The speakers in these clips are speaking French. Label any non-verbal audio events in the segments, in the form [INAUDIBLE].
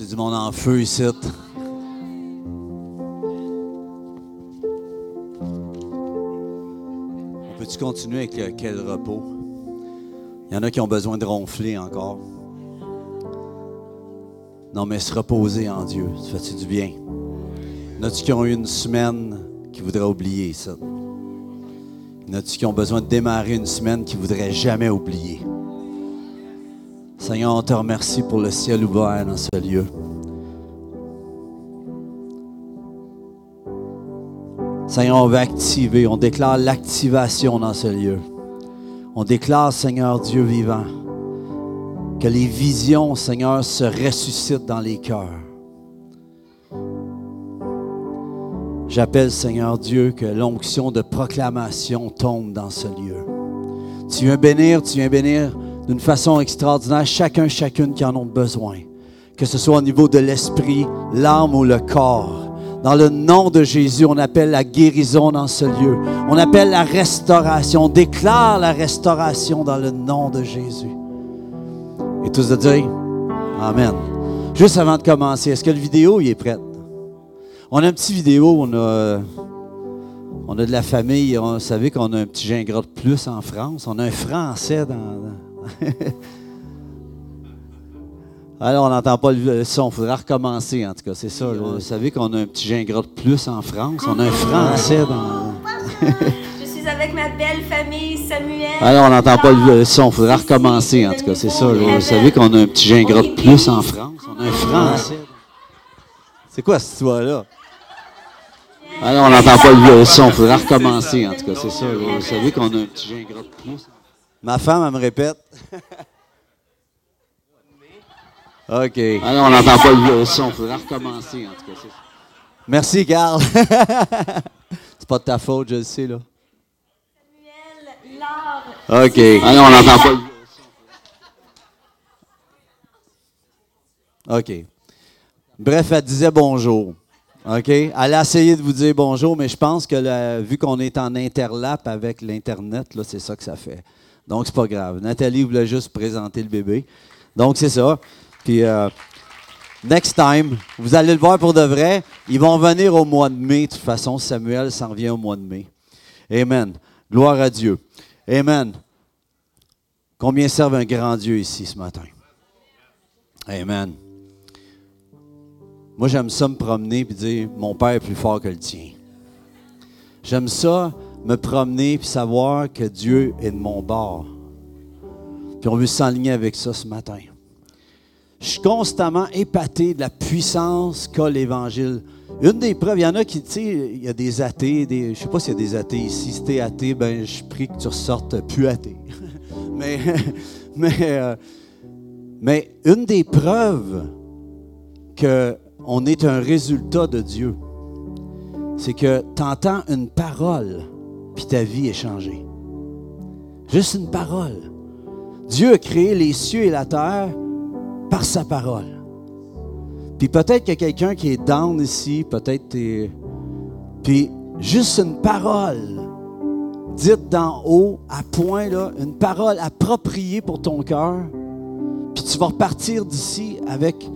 C'est du monde en feu ici. On peut-tu continuer avec le quel repos? Il y en a qui ont besoin de ronfler encore. Non, mais se reposer en Dieu, ça fait du bien? Il y en a qui ont eu une semaine qui voudraient oublier ça? Il y en a qui ont besoin de démarrer une semaine qui voudraient jamais oublier? Seigneur, on te remercie pour le ciel ouvert dans ce lieu. Seigneur, on va activer, on déclare l'activation dans ce lieu. On déclare, Seigneur Dieu vivant, que les visions, Seigneur, se ressuscitent dans les cœurs. J'appelle, Seigneur Dieu, que l'onction de proclamation tombe dans ce lieu. Tu viens bénir, tu viens bénir d'une façon extraordinaire chacun, chacune qui en ont besoin. Que ce soit au niveau de l'esprit, l'âme ou le corps. Dans le nom de Jésus, on appelle la guérison dans ce lieu. On appelle la restauration. On déclare la restauration dans le nom de Jésus. Et tous de dire Amen. Juste avant de commencer, est-ce que le vidéo il est prêt? On a un petit vidéo, on a, on a de la famille. vous savez qu'on a un petit gingras de plus en France. On a un Français dans Alors, on n'entend pas le son. Il faudra recommencer, en tout cas. C'est ça. Vous savez qu'on a un petit gingras de plus en France. On a un Français dans. Je suis avec ma belle famille, Samuel. Alors, on n'entend pas le son. Il faudra recommencer, en tout cas. C'est ça. Vous savez qu'on a un petit gingras de plus en France. On a un Français. C'est quoi cette histoire-là? Alors, on n'entend pas le son. Il faudra recommencer, en tout cas. C'est ça. Vous savez qu'on a un petit gingras de plus. Ma femme, elle me répète. [LAUGHS] OK. Alors, on n'entend pas le son. Il faudra recommencer, en tout cas. Merci, Carl. [LAUGHS] C'est pas de ta faute, je le sais, là. Samuel, Laure. OK. Alors, on n'entend pas le OK. Bref, elle disait bonjour. OK? Elle a essayé de vous dire bonjour, mais je pense que vu qu'on est en interlap avec l'Internet, là, c'est ça que ça fait. Donc, c'est pas grave. Nathalie voulait juste présenter le bébé. Donc, c'est ça. Puis, euh, next time, vous allez le voir pour de vrai. Ils vont venir au mois de mai. De toute façon, Samuel s'en vient au mois de mai. Amen. Gloire à Dieu. Amen. Combien servent un grand Dieu ici ce matin? Amen. Moi, j'aime ça me promener et dire Mon Père est plus fort que le tien. J'aime ça me promener et savoir que Dieu est de mon bord. Puis on veut s'enligner avec ça ce matin. Je suis constamment épaté de la puissance qu'a l'Évangile. Une des preuves, il y en a qui, tu sais, il y a des athées, des, je sais pas s'il y a des athées ici. Si tu es athée, ben, je prie que tu ressortes plus athée. [LAUGHS] mais, [LAUGHS] mais, euh, mais une des preuves qu'on est un résultat de Dieu, c'est que tu entends une parole, puis ta vie est changée. Juste une parole. Dieu a créé les cieux et la terre par sa parole. Puis peut-être qu'il y a quelqu'un qui est down ici, peut-être t'es... Puis juste une parole dite d'en haut, à point, là, une parole appropriée pour ton cœur, puis tu vas repartir d'ici avec... Tu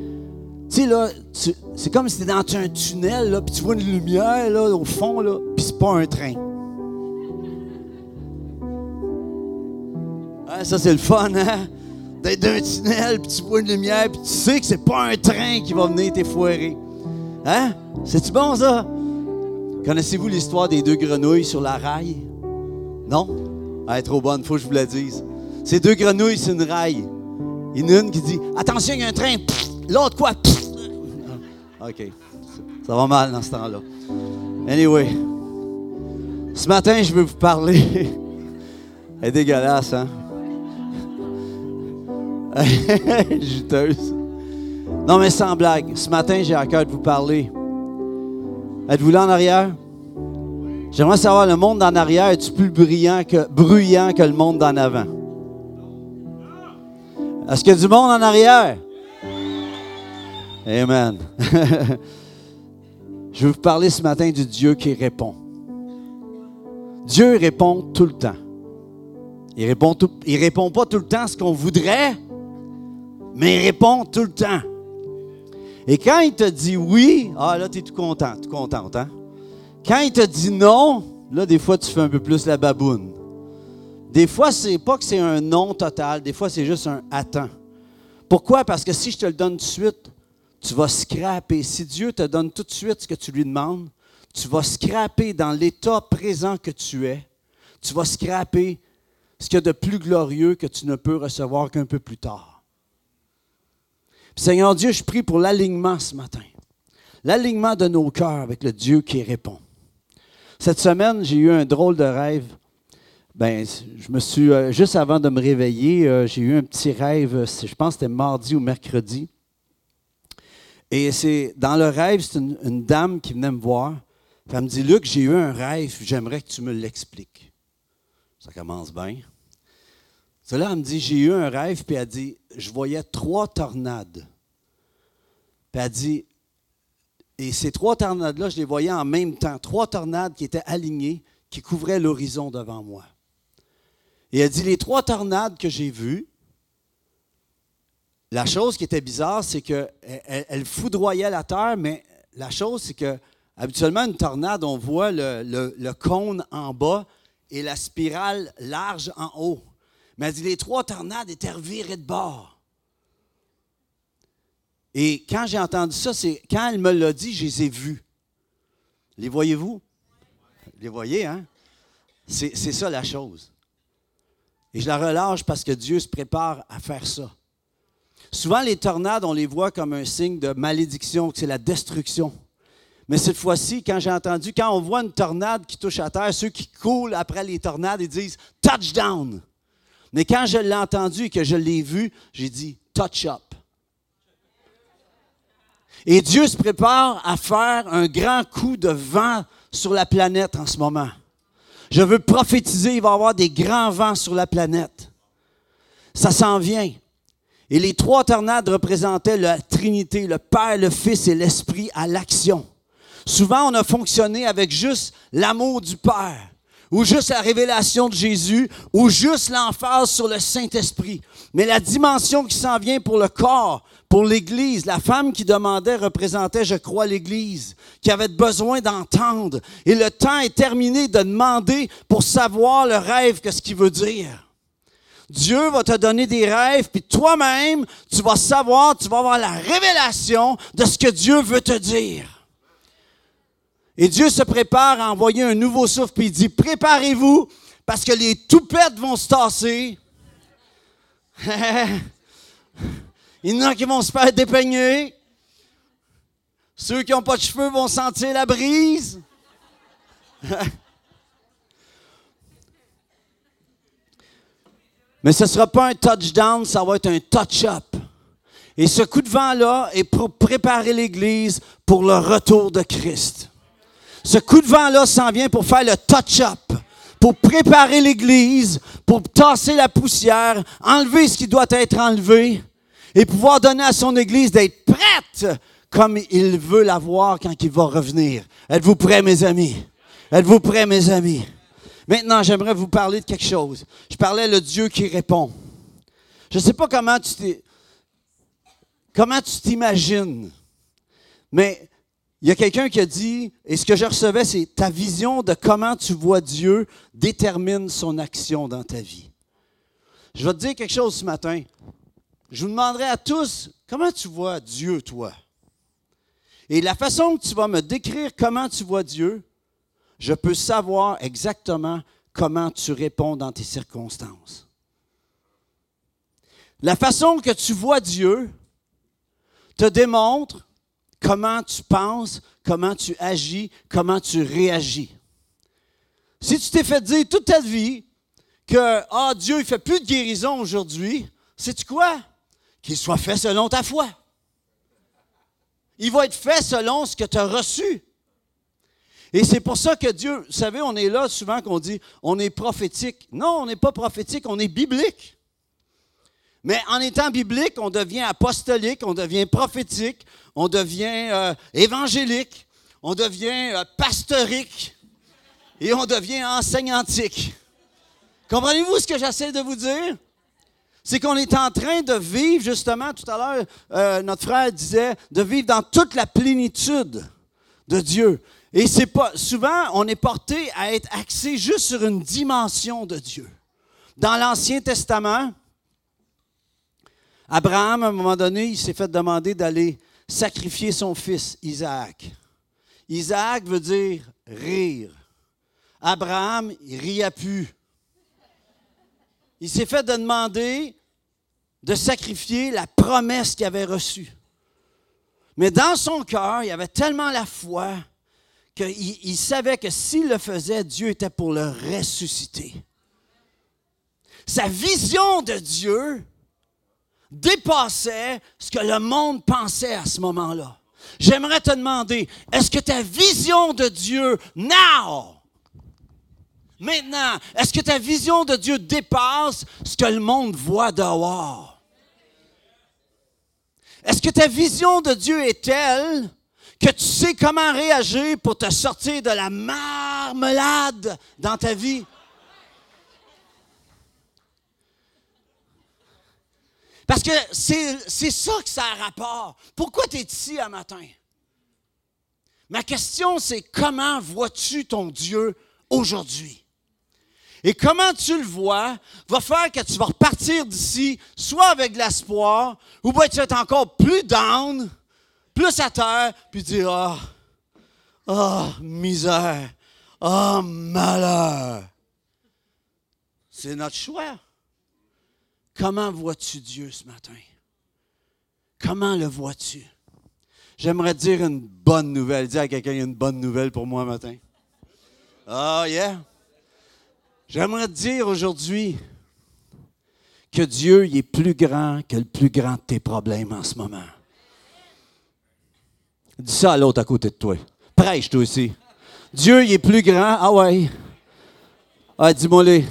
sais, là, c'est comme si tu dans un tunnel, puis tu vois une lumière, là, au fond, là, puis c'est pas un train. Ça, c'est le fun, hein? D'être dans un tunnel, puis tu vois une lumière, puis tu sais que c'est pas un train qui va venir t'effoirer. Hein? C'est-tu bon, ça? Connaissez-vous l'histoire des deux grenouilles sur la rail? Non? Elle est trop bonne, faut que je vous la dise. Ces deux grenouilles sur une rail. Il y en a une qui dit Attention, il y a un train. L'autre, quoi? Ah, OK. Ça va mal dans ce temps-là. Anyway. Ce matin, je veux vous parler. [LAUGHS] Elle est dégueulasse, hein? [LAUGHS] Juteuse. Non, mais sans blague. Ce matin, j'ai à cœur de vous parler. Êtes-vous là en arrière? J'aimerais savoir, le monde en arrière, est-tu plus brillant que, bruyant que le monde d'en avant? Est-ce qu'il y a du monde en arrière? Amen. [LAUGHS] Je veux vous parler ce matin du Dieu qui répond. Dieu répond tout le temps. Il répond, tout- il répond pas tout le temps ce qu'on voudrait, mais il répond tout le temps. Et quand il te dit oui, ah là, tu es tout content, tout contente, hein? Quand il te dit non, là, des fois, tu fais un peu plus la baboune. Des fois, c'est pas que c'est un non total, des fois, c'est juste un attends. Pourquoi? Parce que si je te le donne tout de suite, tu vas scraper. Si Dieu te donne tout de suite ce que tu lui demandes, tu vas scraper dans l'état présent que tu es. Tu vas scraper ce qu'il y a de plus glorieux que tu ne peux recevoir qu'un peu plus tard. Seigneur Dieu, je prie pour l'alignement ce matin. L'alignement de nos cœurs avec le Dieu qui répond. Cette semaine, j'ai eu un drôle de rêve. Ben, je me suis, euh, juste avant de me réveiller, euh, j'ai eu un petit rêve, je pense que c'était mardi ou mercredi. Et c'est dans le rêve, c'est une, dame qui venait me voir. Elle me dit Luc, j'ai eu un rêve, j'aimerais que tu me l'expliques. Ça commence bien. Cela, me dit J'ai eu un rêve, puis elle dit Je voyais trois tornades. Puis elle dit et ces trois tornades-là, je les voyais en même temps. Trois tornades qui étaient alignées, qui couvraient l'horizon devant moi. Et elle dit, les trois tornades que j'ai vues, la chose qui était bizarre, c'est qu'elle elle la terre, mais la chose, c'est que habituellement, une tornade, on voit le, cône en bas et la spirale large en haut. Mais elle dit, les trois tornades étaient revirées de bord. Et quand j'ai entendu ça, c'est quand elle me l'a dit, je les ai vus. Les voyez-vous? Les voyez, hein? C'est ça la chose. Et je la relâche parce que Dieu se prépare à faire ça. Souvent, les tornades, on les voit comme un signe de malédiction, que c'est la destruction. Mais cette fois-ci, quand j'ai entendu, quand on voit une tornade qui touche à terre, ceux qui coulent après les tornades, ils disent touchdown. Mais quand je l'ai entendu et que je l'ai vu, j'ai dit touch up. Et Dieu se prépare à faire un grand coup de vent sur la planète en ce moment. Je veux prophétiser, il va y avoir des grands vents sur la planète. Ça s'en vient. Et les trois tornades représentaient la Trinité, le Père, le Fils et l'Esprit à l'action. Souvent, on a fonctionné avec juste l'amour du Père ou juste la révélation de Jésus, ou juste l'emphase sur le Saint-Esprit. Mais la dimension qui s'en vient pour le corps, pour l'Église, la femme qui demandait représentait, je crois, l'Église, qui avait besoin d'entendre. Et le temps est terminé de demander pour savoir le rêve, qu'est-ce qu'il veut dire. Dieu va te donner des rêves, puis toi-même, tu vas savoir, tu vas avoir la révélation de ce que Dieu veut te dire. Et Dieu se prépare à envoyer un nouveau souffle, puis il dit, préparez-vous, parce que les toupettes vont se tasser. [LAUGHS] il y en a qui vont se faire dépeigner. Ceux qui n'ont pas de cheveux vont sentir la brise. [LAUGHS] Mais ce ne sera pas un touchdown, ça va être un touch-up. Et ce coup de vent-là est pour préparer l'Église pour le retour de Christ. Ce coup de vent-là s'en vient pour faire le touch-up, pour préparer l'Église, pour tasser la poussière, enlever ce qui doit être enlevé et pouvoir donner à son Église d'être prête comme il veut la voir quand il va revenir. Êtes-vous prêts, mes amis? Êtes-vous prêts, mes amis? Maintenant, j'aimerais vous parler de quelque chose. Je parlais le Dieu qui répond. Je ne sais pas comment tu comment tu t'imagines, mais il y a quelqu'un qui a dit, et ce que je recevais, c'est ta vision de comment tu vois Dieu détermine son action dans ta vie. Je vais te dire quelque chose ce matin. Je vous demanderai à tous, comment tu vois Dieu, toi? Et la façon que tu vas me décrire comment tu vois Dieu, je peux savoir exactement comment tu réponds dans tes circonstances. La façon que tu vois Dieu te démontre comment tu penses, comment tu agis, comment tu réagis. Si tu t'es fait dire toute ta vie que ah, Dieu ne fait plus de guérison aujourd'hui, sais-tu quoi? Qu'il soit fait selon ta foi. Il va être fait selon ce que tu as reçu. Et c'est pour ça que Dieu, vous savez, on est là souvent qu'on dit on est prophétique. Non, on n'est pas prophétique, on est biblique. Mais en étant biblique, on devient apostolique, on devient prophétique, on devient euh, évangélique, on devient euh, pastourique et on devient enseignantique. Comprenez-vous ce que j'essaie de vous dire? C'est qu'on est en train de vivre, justement, tout à l'heure, euh, notre frère disait, de vivre dans toute la plénitude de Dieu. Et c'est pas, souvent, on est porté à être axé juste sur une dimension de Dieu. Dans l'Ancien Testament, Abraham, à un moment donné, il s'est fait demander d'aller sacrifier son fils, Isaac. Isaac veut dire rire. Abraham, il riait plus. Il s'est fait demander de sacrifier la promesse qu'il avait reçue. Mais dans son cœur, il avait tellement la foi qu'il savait que s'il le faisait, Dieu était pour le ressusciter. Sa vision de Dieu dépassait ce que le monde pensait à ce moment-là. J'aimerais te demander, est-ce que ta vision de Dieu, now, maintenant, est-ce que ta vision de Dieu dépasse ce que le monde voit dehors? Est-ce que ta vision de Dieu est telle que tu sais comment réagir pour te sortir de la marmelade dans ta vie? Parce que c'est ça que ça a rapport. Pourquoi tu es ici à matin? Ma question, c'est comment vois-tu ton Dieu aujourd'hui? Et comment tu le vois va faire que tu vas repartir d'ici, soit avec de l'espoir, ou bien tu vas être encore plus down, plus à terre, puis dire Ah, oh, oh, misère, ah, oh, malheur. C'est notre choix. Comment vois-tu Dieu ce matin? Comment le vois-tu? J'aimerais dire une bonne nouvelle. Dis à quelqu'un, il y a une bonne nouvelle pour moi matin. Ah, yeah. J'aimerais dire aujourd'hui que Dieu est plus grand que le plus grand de tes problèmes en ce moment. Dis ça à l'autre à côté de toi. Prêche toi aussi. Dieu est plus grand. Ah ouais. Ah, dis-moi-le.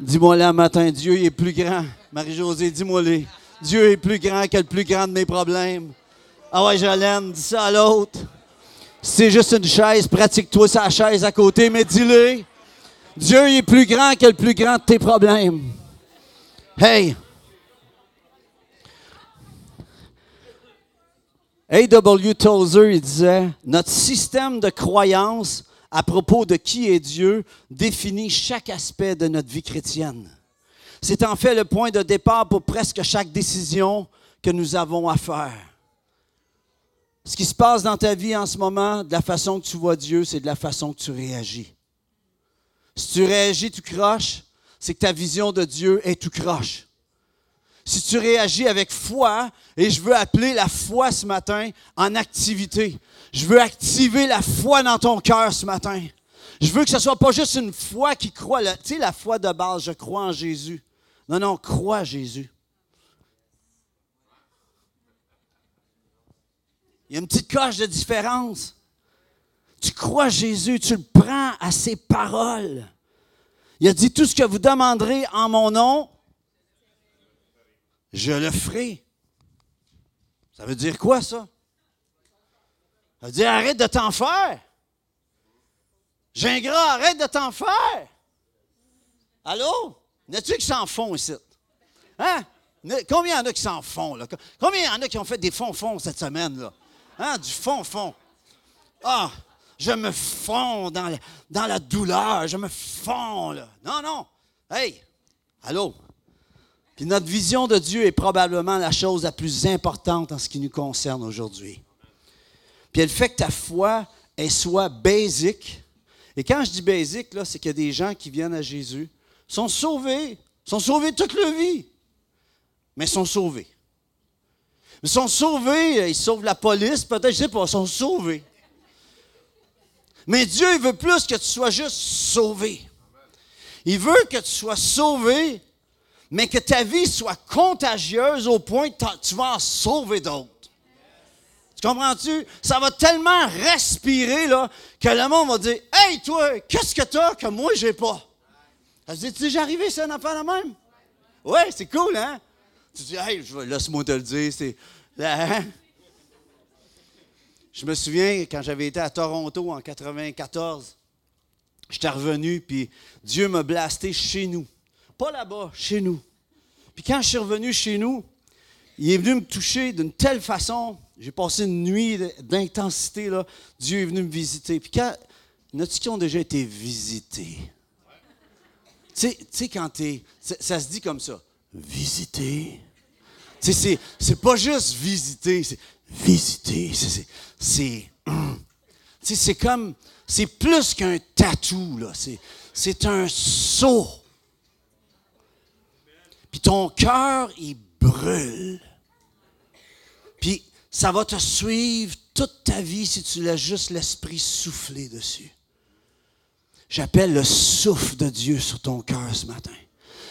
Dis-moi-le un matin. Dieu est plus grand. Marie-Josée, dis-moi-le. Dieu est plus grand que le plus grand de mes problèmes. Ah ouais, Jolène, dis ça à l'autre. C'est juste une chaise, pratique-toi sa chaise à côté, mais dis-le. Dieu est plus grand que le plus grand de tes problèmes. Hey! A.W. Tozer, il disait, notre système de croyance à propos de qui est Dieu définit chaque aspect de notre vie chrétienne. C'est en fait le point de départ pour presque chaque décision que nous avons à faire. Ce qui se passe dans ta vie en ce moment, de la façon que tu vois Dieu, c'est de la façon que tu réagis. Si tu réagis tout croche, c'est que ta vision de Dieu est tout croche. Si tu réagis avec foi, et je veux appeler la foi ce matin en activité. Je veux activer la foi dans ton cœur ce matin. Je veux que ce ne soit pas juste une foi qui croit, tu sais, la foi de base, je crois en Jésus. Non, non, crois Jésus. Il y a une petite coche de différence. Tu crois Jésus, tu le prends à ses paroles. Il a dit, tout ce que vous demanderez en mon nom, je le ferai. Ça veut dire quoi ça? Veut dire arrête de t'en faire. Gingras, arrête de t'en faire. Allô? N'as-tu qui s'en font ici? Hein? Combien il y en a qui s'en font? Là? Combien il y en a qui ont fait des fonds-fonds cette semaine? Là? Hein? Du fond-fond. Ah! je me fonds dans la, dans la douleur, je me fonds. Là. Non, non. Hey, allô? Puis notre vision de Dieu est probablement la chose la plus importante en ce qui nous concerne aujourd'hui. Puis elle fait que ta foi est soit basique. Et quand je dis basique, là, c'est qu'il y a des gens qui viennent à Jésus, sont sauvés, sont sauvés toute leur vie, mais sont sauvés. Ils sont sauvés, ils sauvent la police, peut-être, je sais pas, ils sont sauvés. Mais Dieu, il veut plus que tu sois juste sauvé. Il veut que tu sois sauvé, mais que ta vie soit contagieuse au point que tu vas en sauver d'autres. Tu comprends-tu? Ça va tellement respirer là, que le monde va dire Hey, toi, qu'est-ce que tu as que moi, j'ai pas? Ça se dit Tu es déjà arrivé, c'est un affaire la même? Oui, c'est cool, hein? Tu dis Hey, laisse-moi te le dire, c'est. Hein? Je me souviens quand j'avais été à Toronto en 94, j'étais revenu, puis Dieu m'a blasté chez nous. Pas là-bas, chez nous. Puis quand je suis revenu chez nous, il est venu me toucher d'une telle façon. J'ai passé une nuit d'intensité. Dieu est venu me visiter. Puis quand, y qui ont déjà été visités? Tu sais, quand tu ça se dit comme ça, visiter. Tu sais, c'est pas juste visiter, c'est visiter. C'est, c'est comme, c'est plus qu'un tatou, là. C'est un saut. Puis ton cœur, il brûle. Ça va te suivre toute ta vie si tu laisses juste l'esprit souffler dessus. J'appelle le souffle de Dieu sur ton cœur ce matin.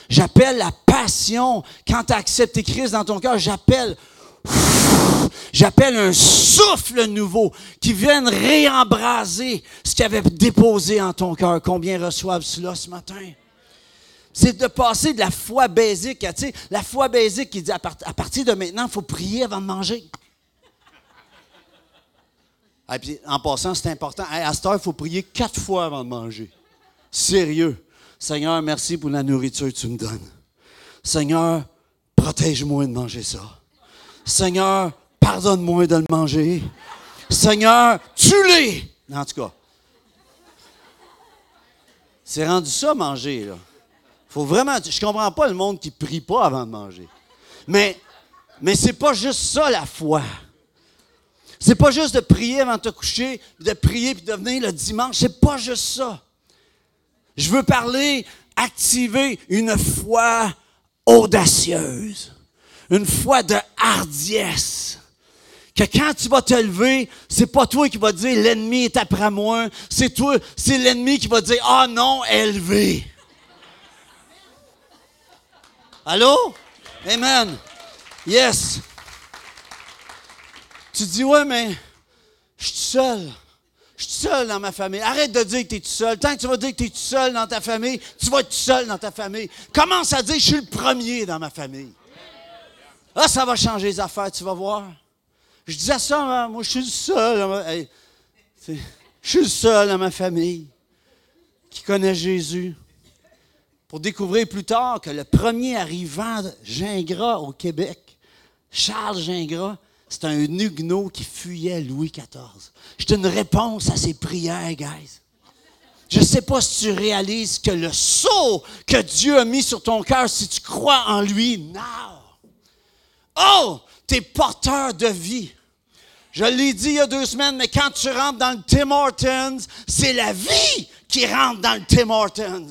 J'appelle la passion quand tu as accepté Christ dans ton cœur. J'appelle J'appelle un souffle nouveau qui vienne réembraser ce qui avait déposé en ton cœur. Combien reçoivent cela ce matin? C'est de passer de la foi basique à, tu sais, la foi basique qui dit à, partir de maintenant, il faut prier avant de manger. Puis, en passant, c'est important. À cette heure, il faut prier quatre fois avant de manger. Sérieux. Seigneur, merci pour la nourriture que tu me donnes. Seigneur, protège-moi de manger ça. Seigneur, pardonne-moi de le manger. Seigneur, tue-les. En tout cas, c'est rendu ça manger. Faut vraiment. Je comprends pas le monde qui prie pas avant de manger. Mais, mais c'est pas juste ça la foi. C'est pas juste de prier avant de te coucher, de prier puis de venir le dimanche. C'est pas juste ça. Je veux parler, activer une foi audacieuse, une foi de hardiesse. Que quand tu vas te lever, c'est pas toi qui vas dire l'ennemi est après moi, c'est toi, c'est l'ennemi qui va dire ah oh non, élevé. Allô? Amen. Yes. Tu dis, ouais, mais je suis seul. Je suis seul dans ma famille. Arrête de dire que tu es tout seul. Tant que tu vas dire que tu es tout seul dans ta famille, tu vas être tout seul dans ta famille. Commence à dire, je suis le premier dans ma famille. Ah, ça va changer les affaires, tu vas voir. Je disais ça, hein, moi, je suis le seul. je suis le seul dans ma famille qui connaît Jésus. Pour découvrir plus tard que le premier arrivant Gingras au Québec, Charles Gingras, c'est un huguenot qui fuyait Louis XIV. C'est une réponse à ses prières, guys. Je ne sais pas si tu réalises que le saut que Dieu a mis sur ton cœur, si tu crois en lui, now. Oh, tu es porteur de vie. Je l'ai dit il y a deux semaines, mais quand tu rentres dans le Tim Hortons, c'est la vie qui rentre dans le Tim Hortons.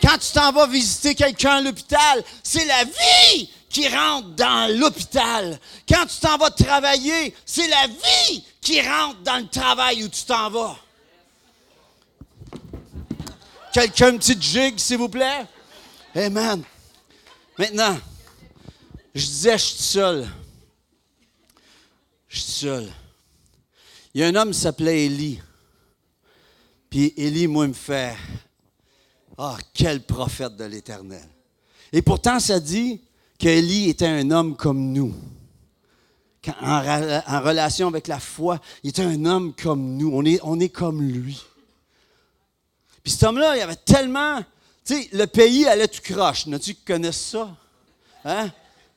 Quand tu t'en vas visiter quelqu'un à l'hôpital, c'est la vie qui rentre dans l'hôpital. Quand tu t'en vas travailler, c'est la vie qui rentre dans le travail où tu t'en vas. Quelqu'un, une petite gigue, s'il vous plaît? Amen. Maintenant, je disais, je suis seul. Je suis seul. Il y a un homme qui s'appelait Élie. Puis Élie, moi, me fait Ah, quel prophète de l'Éternel. Et pourtant, ça dit qu'Élie était un homme comme nous. En, relation avec la foi, il était un homme comme nous. On est, comme lui. Puis cet homme-là, il avait tellement. Tu sais, le pays allait tout croche. N'as-tu qui connaissent ça? Hein?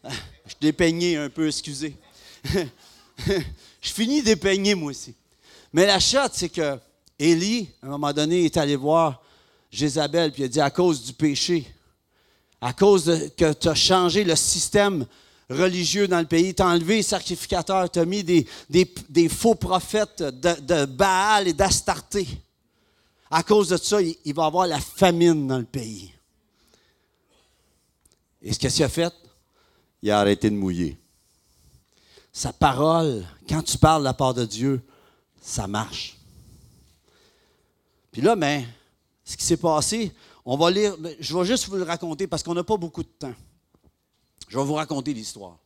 Je dépeignais un peu, excusez. [LAUGHS] Je finis dépeigner, moi aussi. Mais la chatte, c'est que Élie, à un moment donné, est allé voir Jézabel, puis il a dit à cause du péché, à cause de, que tu as changé le système religieux dans le pays, tu as enlevé les sacrificateurs, tu as mis des, des, faux prophètes de, de Baal et d'Astarté. À cause de ça, il, il va y avoir la famine dans le pays. Et ce qu'il a fait? Il a arrêté de mouiller. Sa parole, quand tu parles de la part de Dieu, ça marche. Puis là, mais, ce qui s'est passé, on va lire, je vais juste vous le raconter parce qu'on n'a pas beaucoup de temps. Je vais vous raconter l'histoire.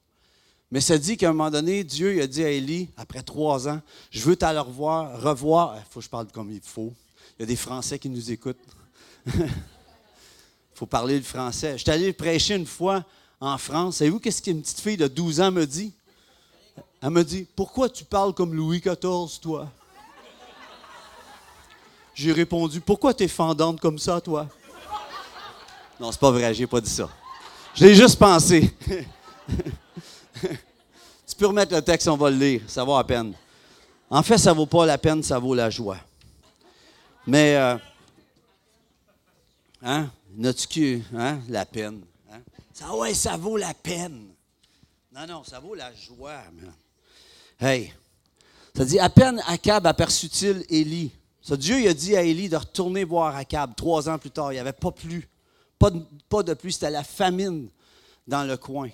Mais ça dit qu'à un moment donné, Dieu a dit à Élie, après trois ans, je veux t'aller revoir, revoir. Il faut que je parle comme il faut. Il y a des Français qui nous écoutent. Il [LAUGHS] faut parler le français. Je suis allé prêcher une fois en France. Savez-vous qu'est-ce qu'une petite fille de 12 ans me dit? Elle me dit Pourquoi tu parles comme Louis XIV, toi? J'ai répondu Pourquoi tu es fendante comme ça, toi? Non, c'est pas vrai, j'ai pas dit ça. J'ai juste pensé. [LAUGHS] tu peux remettre le texte, on va le lire. Ça vaut la peine. En fait, ça vaut pas la peine, ça vaut la joie. Mais, euh, hein, notre hein, la peine. Hein? Ça, ouais, ça vaut la peine. Non, non, ça vaut la joie, man. Hey, ça dit, à peine Akab aperçut-il Élie. Ça, Dieu il a dit à Élie de retourner voir Akab trois ans plus tard. Il n'y avait pas plu. Pas de, pas de pluie, c'était la famine dans le coin.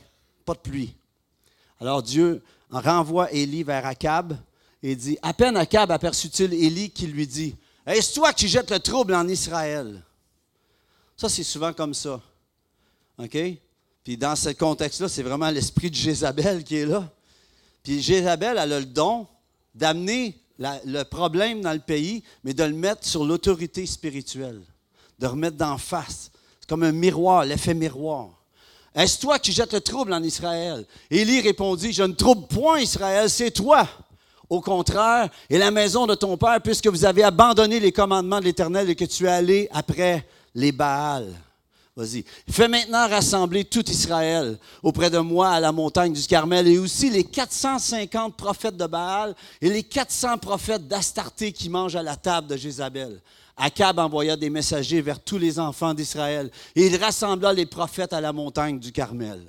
Pas de pluie. Alors Dieu renvoie Élie vers Akab et dit, à peine Akab aperçut-il Élie qui lui dit, est-ce toi qui jettes le trouble en Israël? Ça, c'est souvent comme ça. OK? Puis dans ce contexte-là, c'est vraiment l'esprit de Jézabel qui est là. Puis Jézabel, elle a le don d'amener le problème dans le pays, mais de le mettre sur l'autorité spirituelle, de remettre d'en face. Comme un miroir, l'effet miroir. Est-ce toi qui jettes le trouble en Israël? Élie répondit, je ne trouble point Israël, c'est toi. Au contraire, et la maison de ton père, puisque vous avez abandonné les commandements de l'Éternel et que tu es allé après les Baals. Vas-y. Fais maintenant rassembler tout Israël auprès de moi à la montagne du Carmel et aussi les 450 prophètes de Baal et les 400 prophètes d'Astarté qui mangent à la table de Jézabel. Akab envoya des messagers vers tous les enfants d'Israël et il rassembla les prophètes à la montagne du Carmel.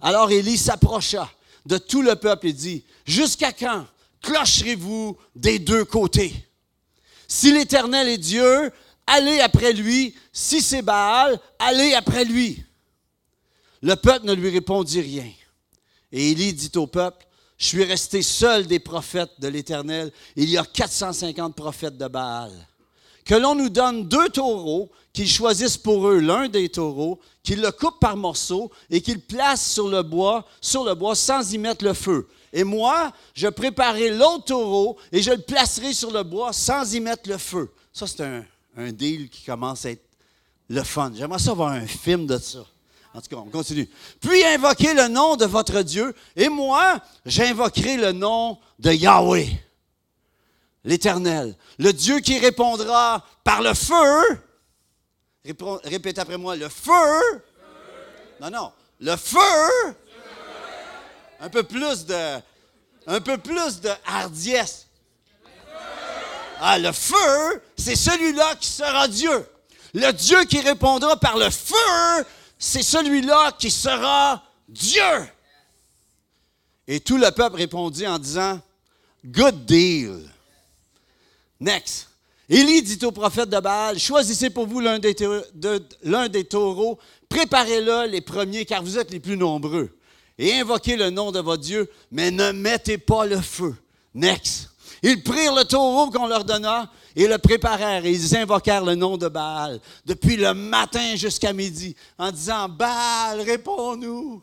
Alors Élie s'approcha de tout le peuple et dit, Jusqu'à quand clocherez-vous des deux côtés? Si l'Éternel est Dieu, allez après lui. Si c'est Baal, allez après lui. Le peuple ne lui répondit rien. Et Élie dit au peuple, je suis resté seul des prophètes de l'Éternel. Il y a 450 prophètes de Baal. Que l'on nous donne deux taureaux, qu'ils choisissent pour eux l'un des taureaux, qu'ils le coupent par morceaux et qu'ils placent sur le bois, sur le bois sans y mettre le feu. Et moi, je préparerai l'autre taureau et je le placerai sur le bois sans y mettre le feu. Ça, c'est un, deal qui commence à être le fun. J'aimerais ça un film de ça. En tout cas, on continue. Puis invoquez le nom de votre Dieu, et moi, j'invoquerai le nom de Yahweh, l'Éternel, le Dieu qui répondra par le feu. Répète après moi, le feu. Non, non, le feu. Un peu plus de, un peu plus de hardiesse. Ah, le feu, c'est celui-là qui sera Dieu. Le Dieu qui répondra par le feu, c'est celui-là qui sera Dieu. Et tout le peuple répondit en disant, Good deal. Next. Élie dit au prophète de Baal, choisissez pour vous l'un des, taureaux, préparez-le les premiers, car vous êtes les plus nombreux, et invoquez le nom de votre Dieu, mais ne mettez pas le feu. Next. Ils prirent le taureau qu'on leur donna et le préparèrent et ils invoquèrent le nom de Baal depuis le matin jusqu'à midi en disant Baal, réponds-nous.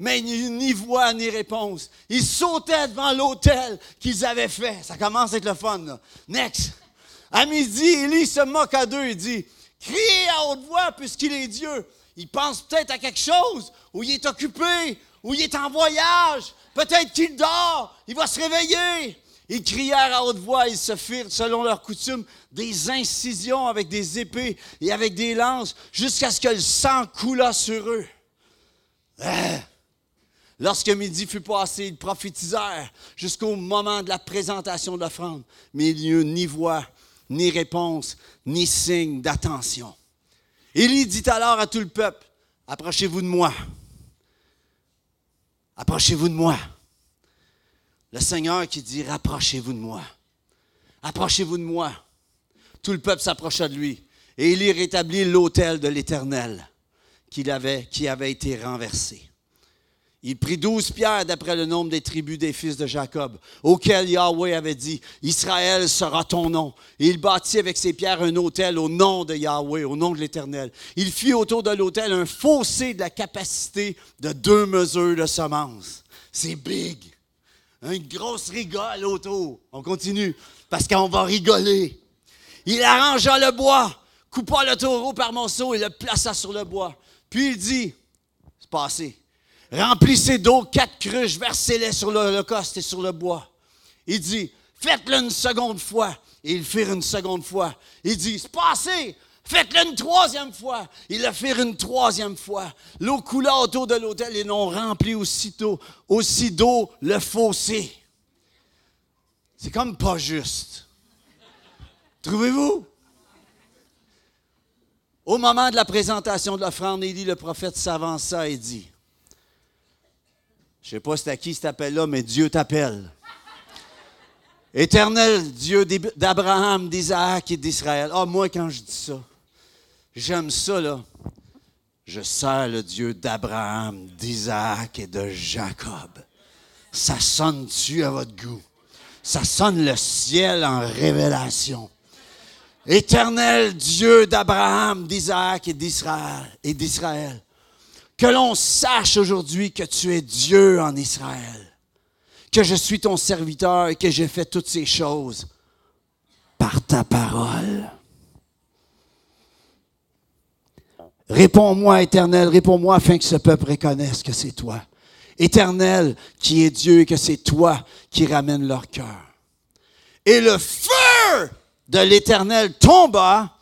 Mais ni voix ni réponse. Ils sautaient devant l'autel qu'ils avaient fait. Ça commence à être le fun. Là. Next. À midi, Élie se moque à deux et dit Criez à haute voix puisqu'il est Dieu. Il pense peut-être à quelque chose, ou il est occupé, ou il est en voyage. Peut-être qu'il dort. Il va se réveiller. Ils crièrent à haute voix, ils se firent, selon leur coutume, des incisions avec des épées et avec des lances, jusqu'à ce que le sang coulât sur eux. Ah! Lorsque midi fut passé, ils prophétisèrent jusqu'au moment de la présentation de l'offrande, mais il n'y eut ni voix, ni réponse, ni signe d'attention. Élie dit alors à tout le peuple, approchez-vous de moi. Approchez-vous de moi. Le Seigneur qui dit, rapprochez-vous de moi. Approchez-vous de moi. Tout le peuple s'approcha de lui. Et y rétablit l'autel de l'Éternel qui avait été renversé. Il prit douze pierres d'après le nombre des tribus des fils de Jacob, auxquelles Yahweh avait dit, Israël sera ton nom. Et il bâtit avec ces pierres un autel au nom de Yahweh, au nom de l'Éternel. Il fit autour de l'autel un fossé de la capacité de deux mesures de semences. C'est big une grosse rigole autour. On continue, parce qu'on va rigoler. Il arrangea le bois, coupa le taureau par morceaux et le plaça sur le bois. Puis il dit, c'est passé, remplissez d'eau quatre cruches, versez-les sur l'holocauste et sur le bois. Il dit, faites-le une seconde fois. Et ils firent une seconde fois. Il dit, c'est passé, Faites-le une troisième fois. Ils le firent une troisième fois. L'eau coula autour de l'autel et l'on remplit aussitôt, aussi d'eau le fossé. C'est comme pas juste. Trouvez-vous? Au moment de la présentation de l'offrande, Élie, le prophète, s'avança et dit Je ne sais pas c'est à qui cet appel-là, mais Dieu t'appelle. Éternel Dieu d'Abraham, d'Isaac et d'Israël. Ah, moi, quand je dis ça, j'aime ça, là. Je sers le Dieu d'Abraham, d'Isaac et de Jacob. Ça sonne-tu à votre goût? Ça sonne le ciel en révélation. Éternel Dieu d'Abraham, d'Isaac et d'Israël. Que l'on sache aujourd'hui que tu es Dieu en Israël que je suis ton serviteur et que j'ai fait toutes ces choses par ta parole. Réponds-moi, Éternel, réponds-moi afin que ce peuple reconnaisse que c'est toi. Éternel, qui est Dieu et que c'est toi qui ramène leur cœur. Et le feu de l'Éternel tomba,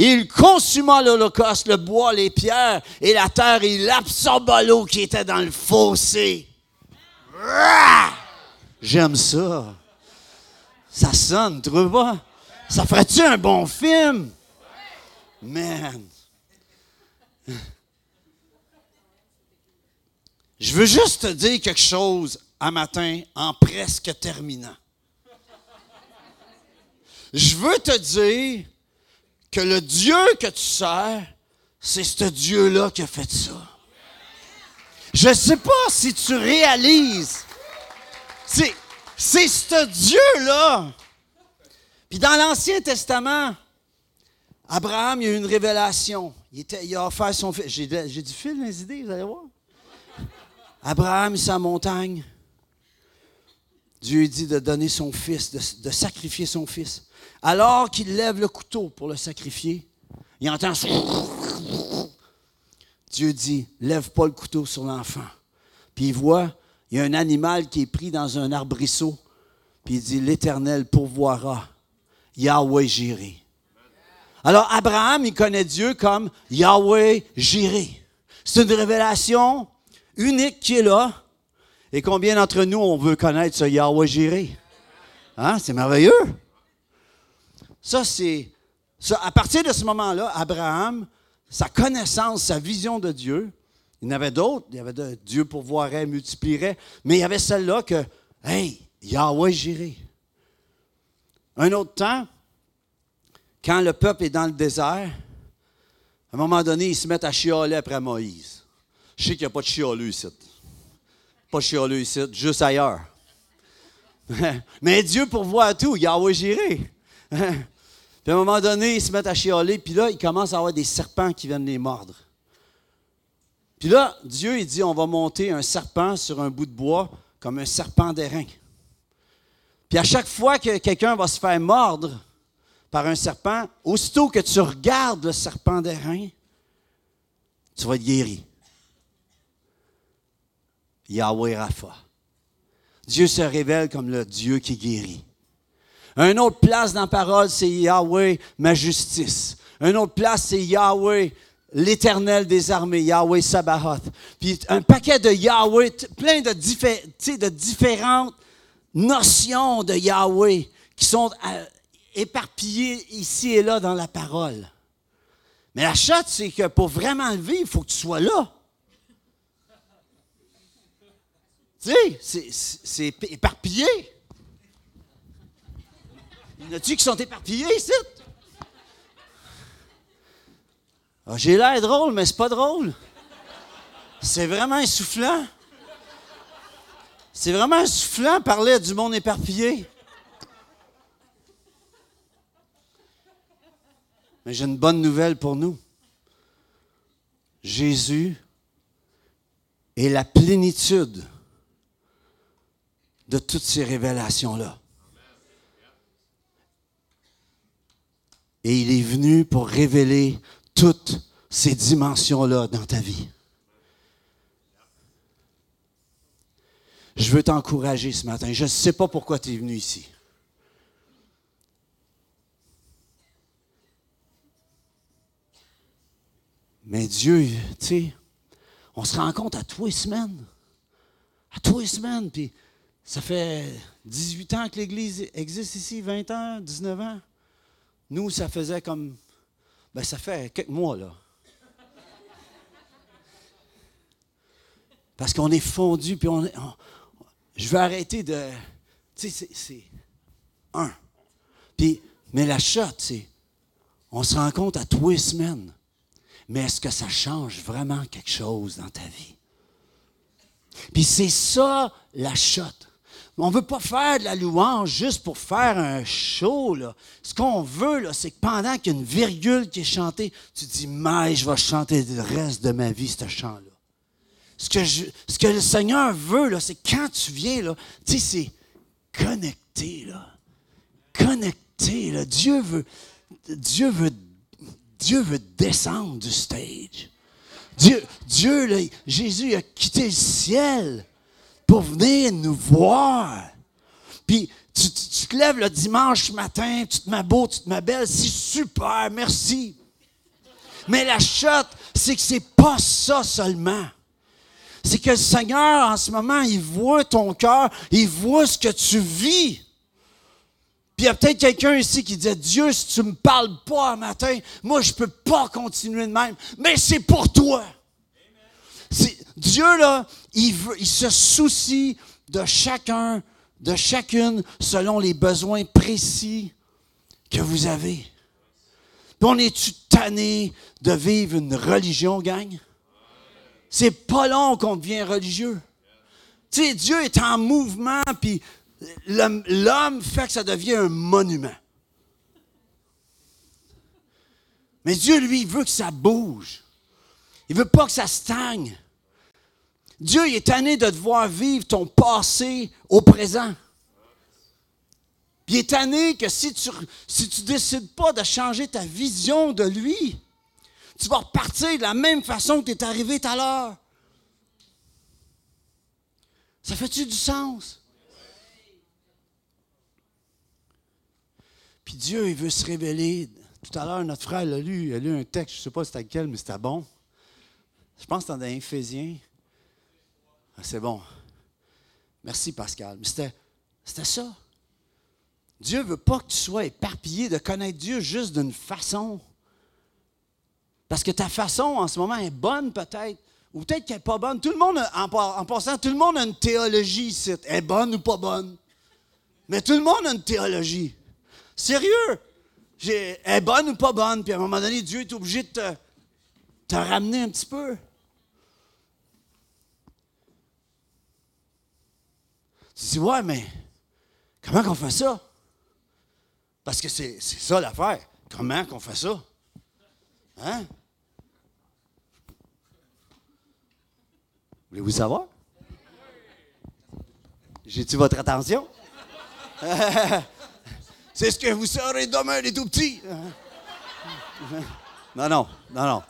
il consuma l'Holocauste, le bois, les pierres et la terre, il absorba l'eau qui était dans le fossé. J'aime ça. Ça sonne, tu vois? Ça ferait-tu un bon film? Man. Je veux juste te dire quelque chose un matin en presque terminant. Je veux te dire que le Dieu que tu sers, c'est ce Dieu-là qui a fait ça. Je ne sais pas si tu réalises c'est, c'est ce Dieu-là. Puis dans l'Ancien Testament, Abraham, il a eu une révélation. Il, a offert son fils. J'ai, du fil les idées, vous allez voir. Abraham, la montagne. Dieu dit de donner son fils, de, sacrifier son fils. Alors qu'il lève le couteau pour le sacrifier, il entend [LAUGHS] Dieu dit, lève pas le couteau sur l'enfant. Puis il voit il y a un animal qui est pris dans un arbrisseau, puis il dit, l'Éternel pourvoira, Yahweh Jiré. Alors Abraham, il connaît Dieu comme Yahweh Jiré. C'est une révélation unique qui est là. Et combien d'entre nous, on veut connaître ce Yahweh Jiré? Hein? C'est merveilleux. Ça, c'est. à partir de ce moment-là, Abraham, sa connaissance, sa vision de Dieu, il y en avait d'autres. Il y avait Dieu pourvoirait, multiplierait. Mais il y avait celle-là que, hey, Yahweh j'irai. Un autre temps, quand le peuple est dans le désert, à un moment donné, ils se mettent à chialer après Moïse. Je sais qu'il n'y a pas de chialeux ici. Pas chialeux ici, juste ailleurs. [LAUGHS] Mais Dieu pourvoit à tout, Yahweh j'irai. [LAUGHS] Puis à un moment donné, ils se mettent à chialer, puis là, il commence à avoir des serpents qui viennent les mordre. Puis là, Dieu, il dit, on va monter un serpent sur un bout de bois comme un serpent d'airain. Puis à chaque fois que quelqu'un va se faire mordre par un serpent, aussitôt que tu regardes le serpent d'airain, tu vas être guéri. Yahweh Rapha. Dieu se révèle comme le Dieu qui guérit. Un autre place dans la parole, c'est Yahweh, ma justice. Un autre place, c'est Yahweh, l'Éternel des armées, Yahweh Sabaoth. Puis un paquet de Yahweh, plein de, de différentes notions de Yahweh qui sont euh, éparpillées ici et là dans la parole. Mais la chose, c'est que pour vraiment le vivre, il faut que tu sois là. Tu sais, c'est éparpillé. Il y en a-tu qui sont éparpillés ici? Ah, j'ai l'air drôle, mais c'est pas drôle. C'est vraiment essoufflant. C'est vraiment essoufflant parler du monde éparpillé. Mais j'ai une bonne nouvelle pour nous. Jésus est la plénitude de toutes ces révélations-là. Et il est venu pour révéler toutes ces dimensions-là dans ta vie. Je veux t'encourager ce matin. Je ne sais pas pourquoi tu es venu ici. Mais Dieu, tu sais, on se rend compte à tous les semaines. À tous les semaines. Puis ça fait 18 ans que l'Église existe ici, 20 ans, 19 ans. Nous, ça faisait comme. Ben, ça fait quelques mois, là. Parce qu'on est fondu, puis on, je vais arrêter de. Tu sais, c'est un. Puis, mais la shot, c'est. On se rend compte à tous les semaines. Mais est-ce que ça change vraiment quelque chose dans ta vie? Puis c'est ça la shot. On ne veut pas faire de la louange juste pour faire un show. Là. Ce qu'on veut, c'est que pendant qu'il y a une virgule qui est chantée, tu dis, mais je vais chanter le reste de ma vie, ce chant-là. Ce que, ce que le Seigneur veut, c'est quand tu viens, là, tu sais, c'est connecté. Là. Connecté. Là. Dieu, veut, Dieu, veut, Dieu veut descendre du stage. Dieu, Dieu là, Jésus a quitté le ciel pour venir nous voir. Puis tu, te lèves le dimanche matin, tu te mets beau, tu te mets belle, c'est super, merci. Mais la chute, c'est que c'est pas ça seulement. C'est que le Seigneur, en ce moment, il voit ton cœur, il voit ce que tu vis. Puis il y a peut-être quelqu'un ici qui dit Dieu, si tu ne me parles pas un matin, moi, je ne peux pas continuer de même. Mais c'est pour toi. Dieu, là, il, il se soucie de chacun, de chacune, selon les besoins précis que vous avez. On est-tu tanné de vivre une religion, gang? C'est pas long qu'on devient religieux. Tu sais, Dieu est en mouvement, puis l'homme fait que ça devient un monument. Mais Dieu, lui, veut que ça bouge. Il veut pas que ça stagne. Dieu est tanné de te voir vivre ton passé au présent. il est tanné que si tu ne si tu décides pas de changer ta vision de lui, tu vas repartir de la même façon que tu es arrivé tout à l'heure. Ça fait-tu du sens? Puis Dieu, il veut se révéler. Tout à l'heure, notre frère l'a lu, il a lu un texte, je ne sais pas c'était lequel, mais c'était bon. Je pense que c'était dans Éphésiens. Ah, c'est bon. Merci, Pascal. Mais c'était, ça. Dieu ne veut pas que tu sois éparpillé de connaître Dieu juste d'une façon. Parce que ta façon en ce moment est bonne peut-être, ou peut-être qu'elle n'est pas bonne. Tout le monde, en, passant, tout le monde a une théologie ici. Elle est bonne ou pas bonne. Mais tout le monde a une théologie. Sérieux? elle est bonne ou pas bonne? Puis à un moment donné, Dieu est obligé de te, te ramener un petit peu. Tu dis, ouais, mais comment qu'on fait ça? Parce que c'est ça l'affaire. Comment qu'on fait ça? Hein? Voulez-vous savoir? J'ai-tu votre attention? [LAUGHS] C'est ce que vous serez demain, les tout petits. Non, non, non, non.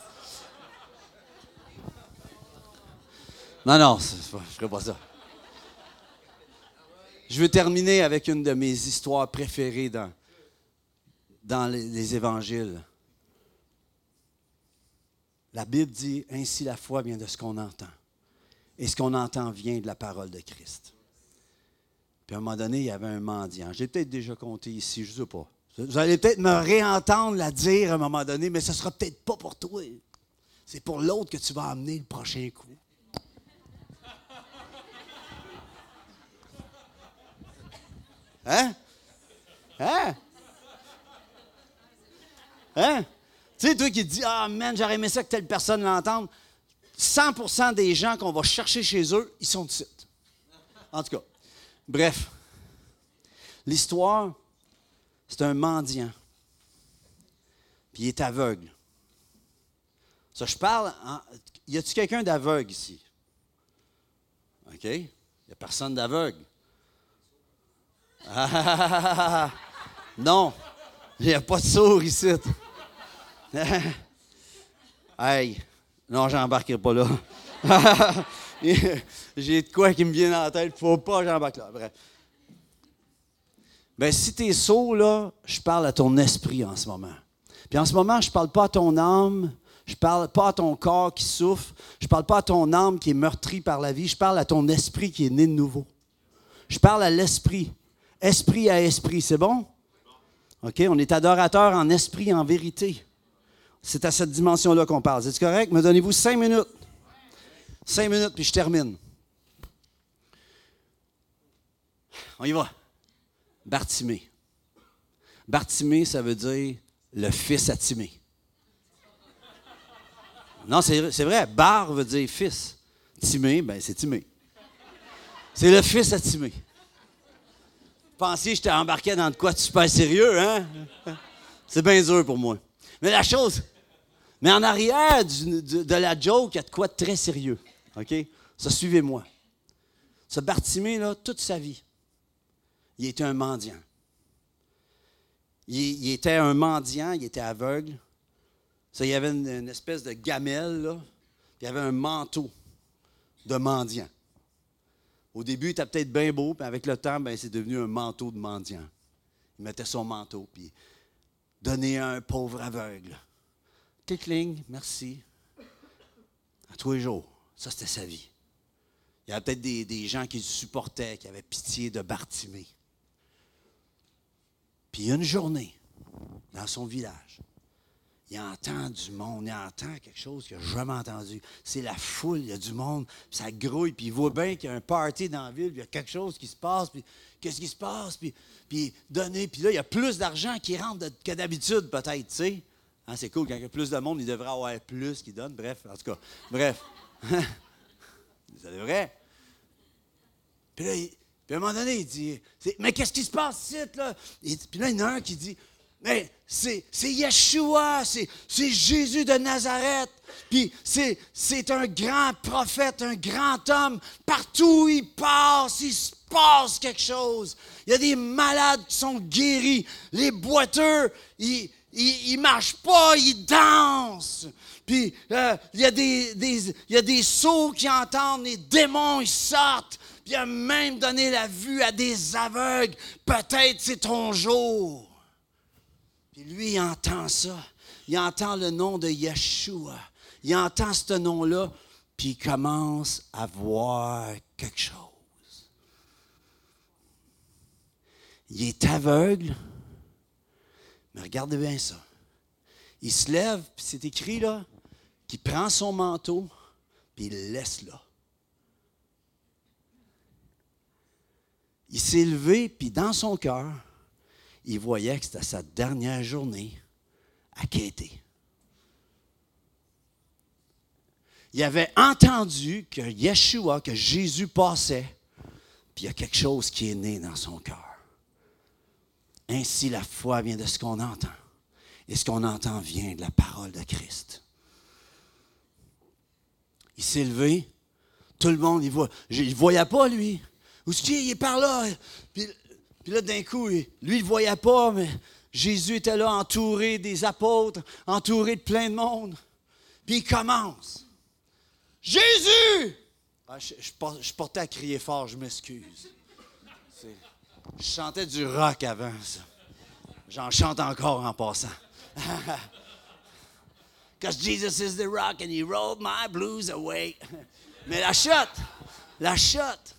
Non, non, je ne ferai pas ça. Je veux terminer avec une de mes histoires préférées dans, les évangiles. La Bible dit ainsi la foi vient de ce qu'on entend. Et ce qu'on entend vient de la parole de Christ. Puis à un moment donné, il y avait un mendiant. J'ai peut-être déjà compté ici, je ne sais pas. Vous allez peut-être me réentendre la dire à un moment donné, mais ce ne sera peut-être pas pour toi. C'est pour l'autre que tu vas amener le prochain coup. Hein? Hein? Hein? Tu sais, toi qui dis, ah, man, j'aurais aimé ça que telle personne l'entende. 100% des gens qu'on va chercher chez eux, ils sont de site. En tout cas, bref. L'histoire, c'est un mendiant. Puis il est aveugle. Ça, je parle. Y a-t-il quelqu'un d'aveugle ici? OK? Il n'y a personne d'aveugle. [LAUGHS] Non, il n'y a pas de sourd ici. [LAUGHS] hey, non, j'embarquerai pas là. [LAUGHS] J'ai de quoi qui me vient dans la tête, faut pas j'embarque là. Bref. Ben, si tu es sourd, là, je parle à ton esprit en ce moment. Puis en ce moment, je ne parle pas à ton âme, Je parle pas à ton corps qui souffre. Je parle pas à ton âme qui est meurtrie par la vie. Je parle à ton esprit qui est né de nouveau. Je parle à l'esprit. Esprit à esprit, c'est bon? OK? On est adorateur en esprit, en vérité. C'est à cette dimension-là qu'on parle. C'est correct? Me donnez-vous cinq minutes. Cinq minutes, puis je termine. On y va. Bartimée. Bartimée, ça veut dire le fils à Timée. Non, c'est vrai. Bar veut dire fils. Timée, ben c'est Timée. C'est le fils à Timée. Pensiez que j'étais embarqué dans de quoi de super sérieux, hein? C'est bien dur pour moi. Mais la chose, mais en arrière de, la joke, il y a de quoi de très sérieux. OK? Ça, suivez-moi. Ce Bartimée, là, toute sa vie, il était un mendiant. Il, était un mendiant, il était aveugle. Ça, il y avait une, espèce de gamelle, il y avait un manteau de mendiant. Au début, était peut-être bien beau, puis avec le temps, ben, c'est devenu un manteau de mendiant. Il mettait son manteau, puis donnait à un pauvre aveugle. Clic, merci. À tous les jours. Ça, c'était sa vie. Il y avait peut-être des, des, gens qui le supportaient, qui avaient pitié de Bartimée. Puis une journée, dans son village, il entend du monde, il entend quelque chose qu'il n'a jamais entendu. C'est la foule, il y a du monde, ça grouille, puis il voit bien qu'il y a un party dans la ville, puis il y a quelque chose qui se passe, puis qu'est-ce qui se passe, puis, puis donner, puis là, il y a plus d'argent qui rentre que d'habitude, peut-être, tu sais. Hein, c'est cool, quand il y a plus de monde, il devrait avoir plus qui donne, bref, en tout cas, bref. [LAUGHS] ça devrait. Puis là, il, puis à un moment donné, il dit Mais qu'est-ce qui se passe ici, là? Puis là, il y en a un qui dit Mais c'est, Yeshua, c'est, Jésus de Nazareth. Puis c'est, un grand prophète, un grand homme. Partout il passe, il se passe quelque chose. Il y a des malades qui sont guéris. Les boiteux, ils ne marchent pas, ils dansent. Puis euh, il, y a des, des, y a des sourds qui entendent, les démons, ils sortent. Il a même donné la vue à des aveugles. Peut-être c'est ton jour. Lui, il entend ça. Il entend le nom de Yeshua. Il entend ce nom-là, puis il commence à voir quelque chose. Il est aveugle, mais regardez bien ça. Il se lève, puis c'est écrit là, qu'il prend son manteau, puis il le laisse là. Il s'est levé, puis dans son cœur, il voyait que c'était sa dernière journée à quêter. Il avait entendu que Yeshua, que Jésus passait, puis il y a quelque chose qui est né dans son cœur. Ainsi, la foi vient de ce qu'on entend. Et ce qu'on entend vient de la parole de Christ. Il s'est levé, tout le monde, il voit. Il ne voyait pas, lui. Où est-ce qu'il est? Est par là. Là, d'un coup, lui, il ne voyait pas, mais Jésus était là, entouré des apôtres, entouré de plein de monde. Puis il commence. Jésus! Ah, je, portais à crier fort, je m'excuse. Je chantais du rock avant, ça. J'en chante encore en passant. [LAUGHS] Because Jesus is the rock and he rolled my blues away. [LAUGHS] Mais la chute, la chute,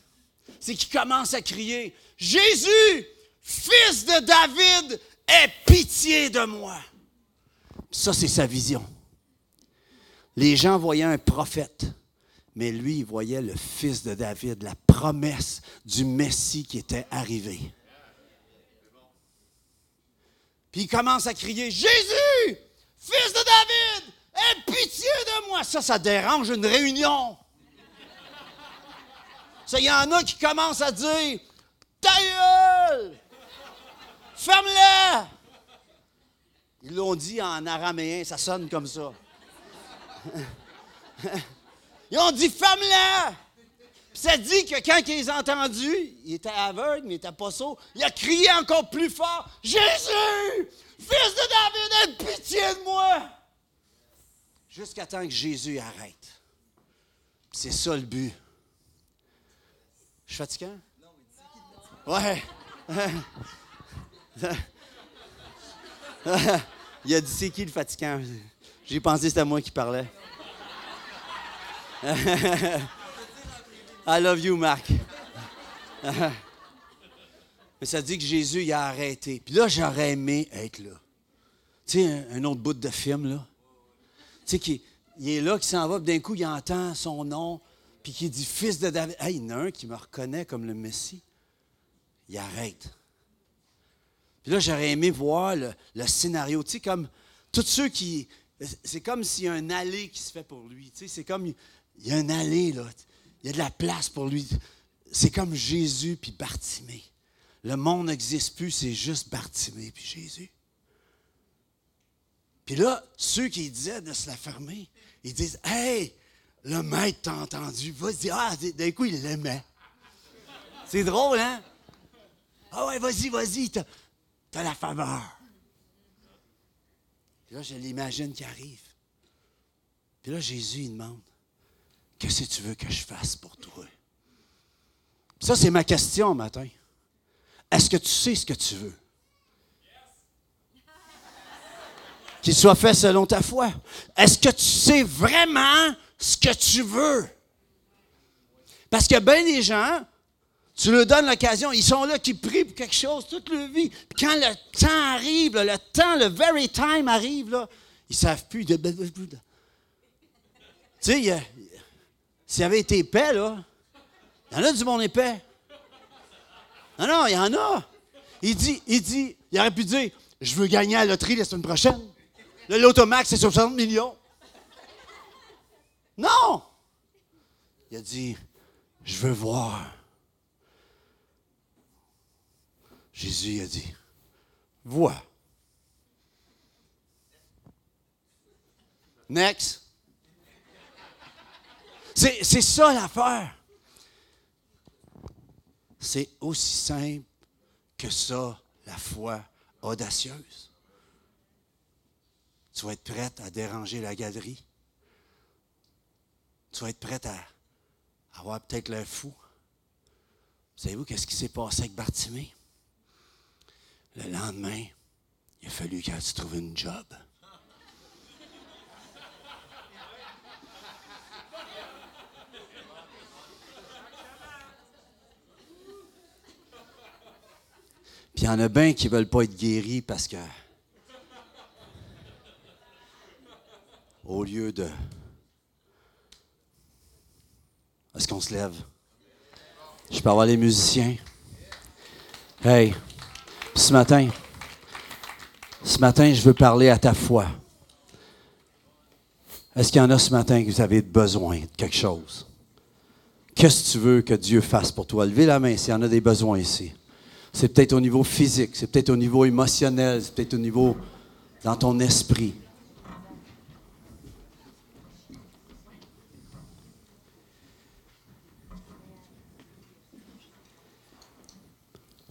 c'est qu'il commence à crier Jésus, fils de David, aie pitié de moi. Ça, c'est sa vision. Les gens voyaient un prophète, mais lui, il voyait le fils de David, la promesse du Messie qui était arrivé. Puis il commence à crier Jésus, fils de David, aie pitié de moi. Ça, ça dérange une réunion. Il y en a qui commencent à dire Ta gueule! Ferme-la! Ils l'ont dit en araméen, ça sonne comme ça. Ils ont dit Ferme-la! ça dit que quand ils ont entendus, il était aveugle, mais il n'était pas sourd. Il a crié encore plus fort Jésus, fils de David, aie pitié de moi! Jusqu'à temps que Jésus arrête. C'est ça le but. Je suis fatiguant? Ouais. Il a dit c'est qui le fatigant? J'ai pensé que c'était moi qui parlais. I love you, Marc. Mais ça dit que Jésus, il a arrêté. Puis là, j'aurais aimé être là. Tu sais, un, autre bout de film, là. Tu sais, qui, il est là, qui s'en va, puis d'un coup, il entend son nom, puis qui dit Fils de David. Hey, il y en a un qui me reconnaît comme le Messie. Il arrête. Puis là, j'aurais aimé voir le, scénario. Tu sais, comme tous ceux qui. C'est comme s'il y a un allée qui se fait pour lui. Tu sais, c'est comme. Il y a un allée, là. Il y a de la place pour lui. C'est comme Jésus puis Bartimée. Le monde n'existe plus, c'est juste Bartimée puis Jésus. Puis là, ceux qui disaient de se la fermer, ils disent Hey, le maître t'a entendu. Vas-y, ah, d'un coup, il l'aimait. C'est drôle, hein? Ah ouais, vas-y, vas-y, t'as, as la faveur. Puis là, je l'imagine qui arrive. Puis là, Jésus, il demande Qu'est-ce que tu veux que je fasse pour toi? Ça, c'est ma question matin. Est-ce que tu sais ce que tu veux? Qu'il soit fait selon ta foi. Est-ce que tu sais vraiment ce que tu veux? Parce que bien des gens, tu leur donnes l'occasion, ils sont là qui prient pour quelque chose toute leur vie. Puis quand le temps arrive, le temps, le very time arrive, là, ils ne savent plus. De... Tu sais, s'il avait été épais, là, il y en a du monde épais. Non, non, il y en a. Il dit, il dit, il aurait pu dire, je veux gagner à la loterie la semaine prochaine. Le Lotomax, c'est 60 millions. Non! Il a dit, je veux voir. Jésus a dit, vois. Next. C'est ça l'affaire. C'est aussi simple que ça, la foi audacieuse. Tu vas être prête à déranger la galerie. Tu vas être prête à avoir peut-être l'air fou. Savez-vous qu'est-ce qui s'est passé avec Bartimée? Le lendemain, il a fallu qu'elle se trouve une job. Puis il y en a bien qui ne veulent pas être guéris parce que, au lieu de. Est-ce qu'on se lève? Je peux avoir les musiciens? Hey, ce matin, ce matin, je veux parler à ta foi. Est-ce qu'il y en a ce matin que vous avez besoin de quelque chose? Qu'est-ce que tu veux que Dieu fasse pour toi? Levez la main s'il y en a des besoins ici. C'est peut-être au niveau physique, c'est peut-être au niveau émotionnel, c'est peut-être au niveau dans ton esprit.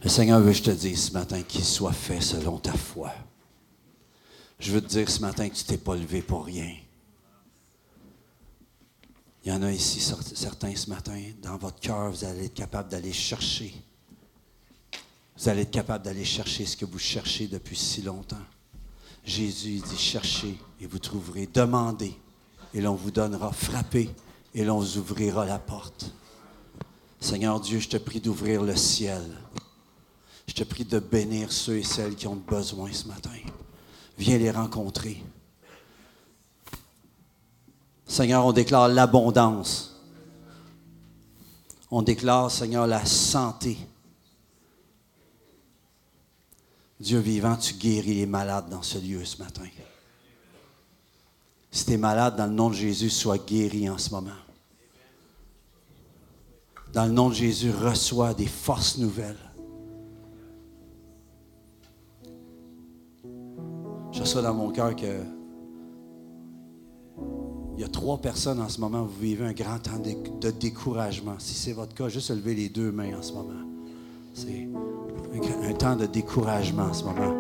Le Seigneur veut que je te dise ce matin qu'il soit fait selon ta foi. Je veux te dire ce matin que tu t'es pas levé pour rien. Il y en a ici, certains ce matin, dans votre cœur, vous allez être capable d'aller chercher vous allez être capable d'aller chercher ce que vous cherchez depuis si longtemps. Jésus dit, cherchez et vous trouverez. Demandez et l'on vous donnera. Frappez et l'on vous ouvrira la porte. Seigneur Dieu, je te prie d'ouvrir le ciel. Je prie de bénir ceux et celles qui ont besoin ce matin. Viens les rencontrer. Seigneur, on déclare l'abondance. On déclare, Seigneur, la santé. Dieu vivant, tu guéris les malades dans ce lieu ce matin. Si tu es malade, dans le nom de Jésus, sois guéri en ce moment. Dans le nom de Jésus, reçois des forces nouvelles. Je reçois dans mon cœur que il y a trois personnes en ce moment, vous vivez un grand temps de découragement. Si c'est votre cas, juste levez les deux mains en ce moment. C'est un temps de découragement en ce moment.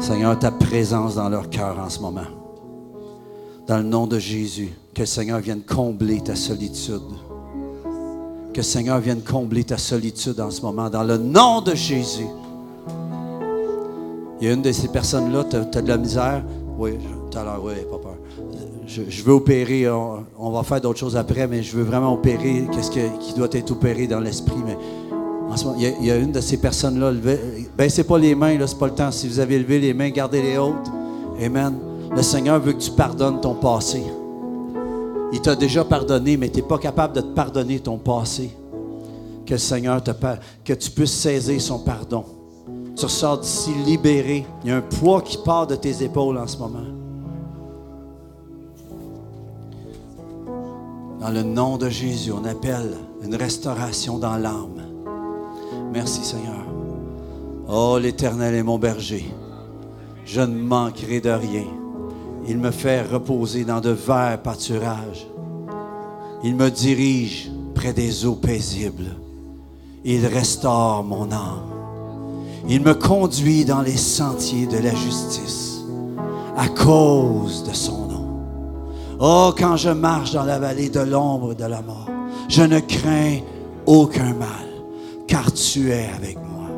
Seigneur, ta présence dans leur cœur en ce moment. Dans le nom de Jésus, que le Seigneur vienne combler ta solitude. Que le Seigneur vienne combler ta solitude en ce moment. Dans le nom de Jésus. Il y a une de ces personnes-là, tu as, de la misère? Oui, tout à l'heure, oui, pas peur. Je, veux opérer, on, va faire d'autres choses après, mais je veux vraiment opérer qu'est-ce que- qui doit être opéré dans l'esprit. Mais en ce moment, il y a, une de ces personnes-là, baissez pas les mains, c'est pas le temps. Si vous avez levé les mains, gardez-les hautes. Amen. Le Seigneur veut que tu pardonnes ton passé. Il t'a déjà pardonné, mais tu n'es pas capable de te pardonner ton passé. Que le Seigneur te par- que tu puisses saisir son pardon. Tu ressors d'ici libéré. Il y a un poids qui part de tes épaules en ce moment. Dans le nom de Jésus, on appelle une restauration dans l'âme. Merci Seigneur. Oh l'Éternel est mon berger. Je ne manquerai de rien. Il me fait reposer dans de verts pâturages. Il me dirige près des eaux paisibles. Il restaure mon âme. Il me conduit dans les sentiers de la justice à cause de son nom. Oh, quand je marche dans la vallée de l'ombre de la mort, je ne crains aucun mal, car tu es avec moi.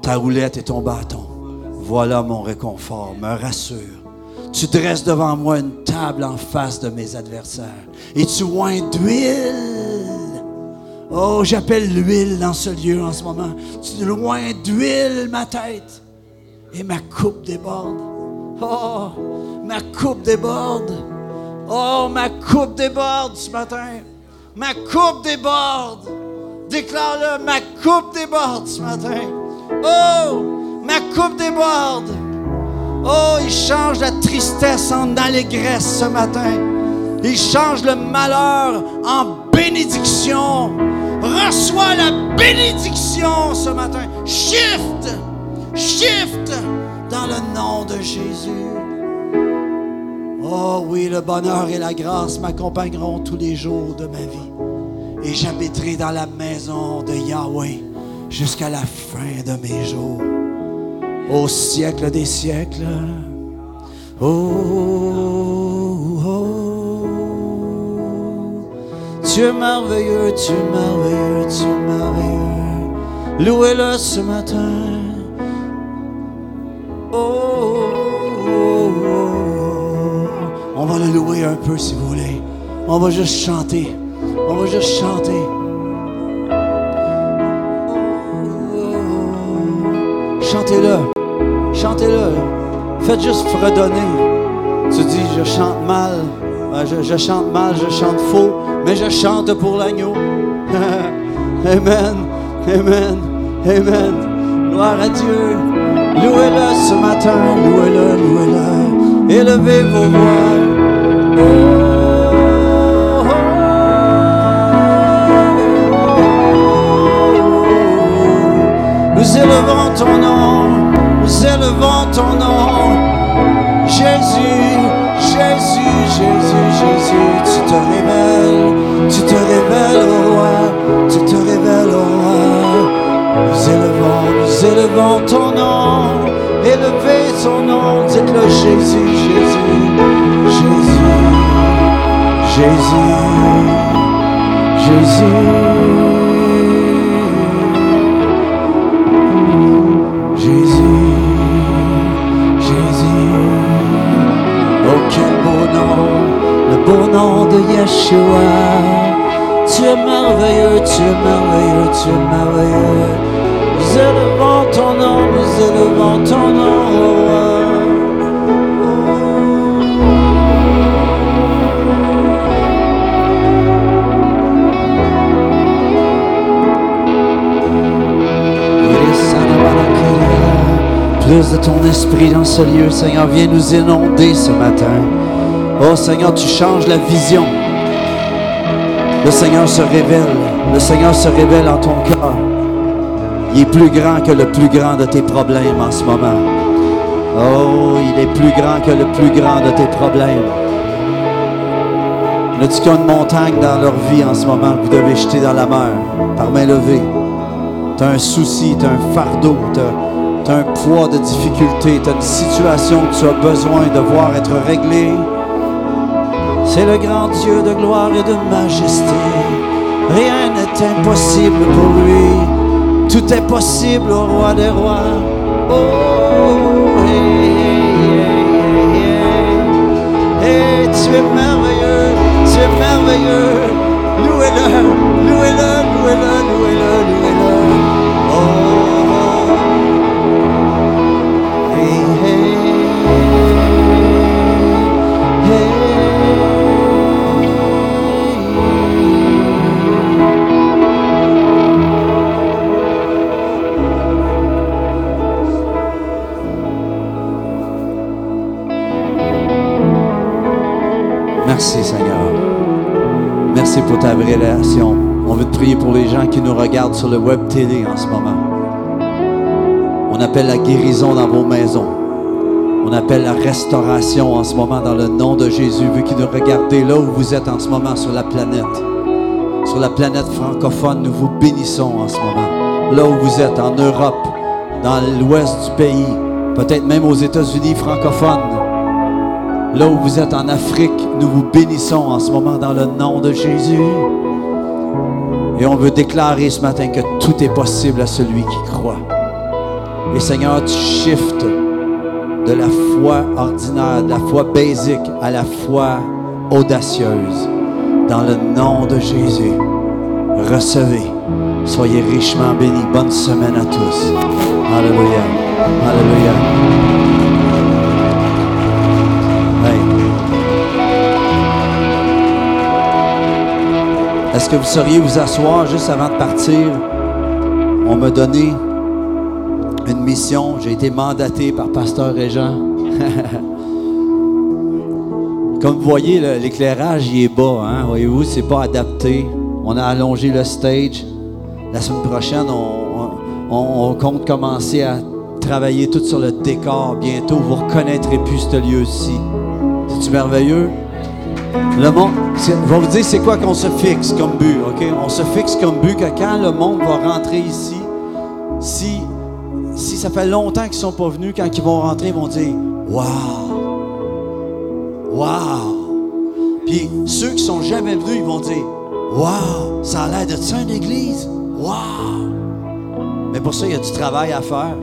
Ta roulette et ton bâton, voilà mon réconfort, me rassure. Tu dresses devant moi une table en face de mes adversaires et tu oins d'huile. Oh, j'appelle l'huile dans ce lieu en ce moment. Tu loin d'huile ma tête et ma coupe déborde. Oh, ma coupe déborde. Oh, ma coupe déborde ce matin. Ma coupe déborde. Déclare-le, ma coupe déborde ce matin. Oh, ma coupe déborde. Oh, il change la tristesse en allégresse ce matin. Il change le malheur en bénédiction. Reçois la bénédiction ce matin. Shift, shift dans le nom de Jésus. Oh oui, le bonheur et la grâce m'accompagneront tous les jours de ma vie. Et j'habiterai dans la maison de Yahweh jusqu'à la fin de mes jours. Au siècle des siècles. Oh, oh. Tu es merveilleux, tu es merveilleux, tu es merveilleux. Louez-le ce matin. Oh, oh, oh. On va le louer un peu si vous voulez. On va juste chanter. On va juste chanter. Chantez-le. Chantez-le. Faites juste fredonner. Tu dis, je chante mal. Euh, Je, chante mal, je chante faux, mais je chante pour l'agneau. [LAUGHS] Amen. Amen. Amen. Gloire à Dieu. Louez-le ce matin. Louez-le, louez-le. Élevez vos voix. Oh, oh. Nous élevons ton nom. Jésus, Jésus, tu te révèles, tu te révèles au roi, tu te révèles au roi. Nous élevons, nous élevons ton nom, élevez son nom, dites-le Jésus, Jésus, Jésus, Jésus, Jésus, Tu es merveilleux, tu es merveilleux, tu es merveilleux. Nous élevons ton nom, nous élevons ton nom, oh roi. Plus de ton esprit dans ce lieu, Seigneur, viens nous inonder ce matin. Oh Seigneur, tu changes la vision. Le Seigneur se révèle. Le Seigneur se révèle en ton cœur. Il est plus grand que le plus grand de tes problèmes en ce moment. Oh, il est plus grand que le plus grand de tes problèmes. A une montagne dans leur vie en ce moment que vous devez jeter dans la mer par main levée? Tu as un souci, tu as un fardeau, tu as, un poids de difficulté, tu as une situation que tu as besoin de voir être réglée. C'est le grand Dieu de gloire et de majesté. Rien n'est impossible pour lui. Tout est possible au roi des rois. Oh, hey, hey, hey, hey, tu es merveilleux, tu es merveilleux. Louez-le, louez-le, louez-le. On veut te prier pour les gens qui nous regardent sur le web télé en ce moment. On appelle la guérison dans vos maisons. On appelle la restauration en ce moment dans le nom de Jésus, vu qu'ils nous regardez là où vous êtes en ce moment sur la planète. Sur la planète francophone, nous vous bénissons en ce moment. Là où vous êtes, en Europe, dans l'ouest du pays, peut-être même aux États-Unis francophones. Là où vous êtes en Afrique, nous vous bénissons en ce moment dans le nom de Jésus. Et on veut déclarer ce matin que tout est possible à celui qui croit. Et Seigneur, tu shifts de la foi ordinaire, de la foi basique à la foi audacieuse. Dans le nom de Jésus, recevez. Soyez richement bénis. Bonne semaine à tous. Alléluia. Alléluia. Est-ce que vous sauriez vous asseoir juste avant de partir? On m'a donné une mission. J'ai été mandaté par Pasteur Régent. [LAUGHS] Comme vous voyez, l'éclairage il est bas. Hein? Voyez-vous, c'est pas adapté. On a allongé le stage. La semaine prochaine, on, compte commencer à travailler tout sur le décor. Bientôt, vous reconnaîtrez plus ce lieu-ci. C'est-tu merveilleux? Le monde, je vous dire c'est quoi qu'on se fixe comme but, OK? On se fixe comme but que quand le monde va rentrer ici, si, si ça fait longtemps qu'ils ne sont pas venus, quand ils vont rentrer, ils vont dire Wow! Wow! Puis ceux qui sont jamais venus, ils vont dire Wow! Ça a l'air de ça une église? Wow! Mais pour ça, il y a du travail à faire.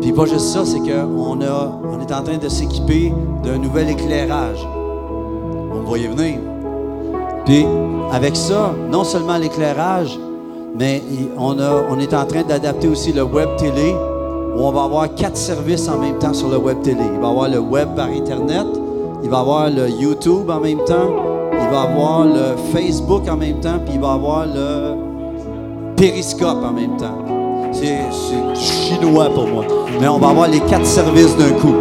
Puis pas juste ça, c'est qu'on a, on est en train de s'équiper d'un nouvel éclairage. Vous me voyez venir. Puis avec ça, non seulement l'éclairage, mais on, a, on est en train d'adapter aussi le web télé, où on va avoir quatre services en même temps sur le web télé. Il va y avoir le web par Internet, il va y avoir le YouTube en même temps, il va y avoir le Facebook en même temps, puis il va y avoir le périscope en même temps. C'est chinois pour moi. Mais on va avoir les quatre services d'un coup.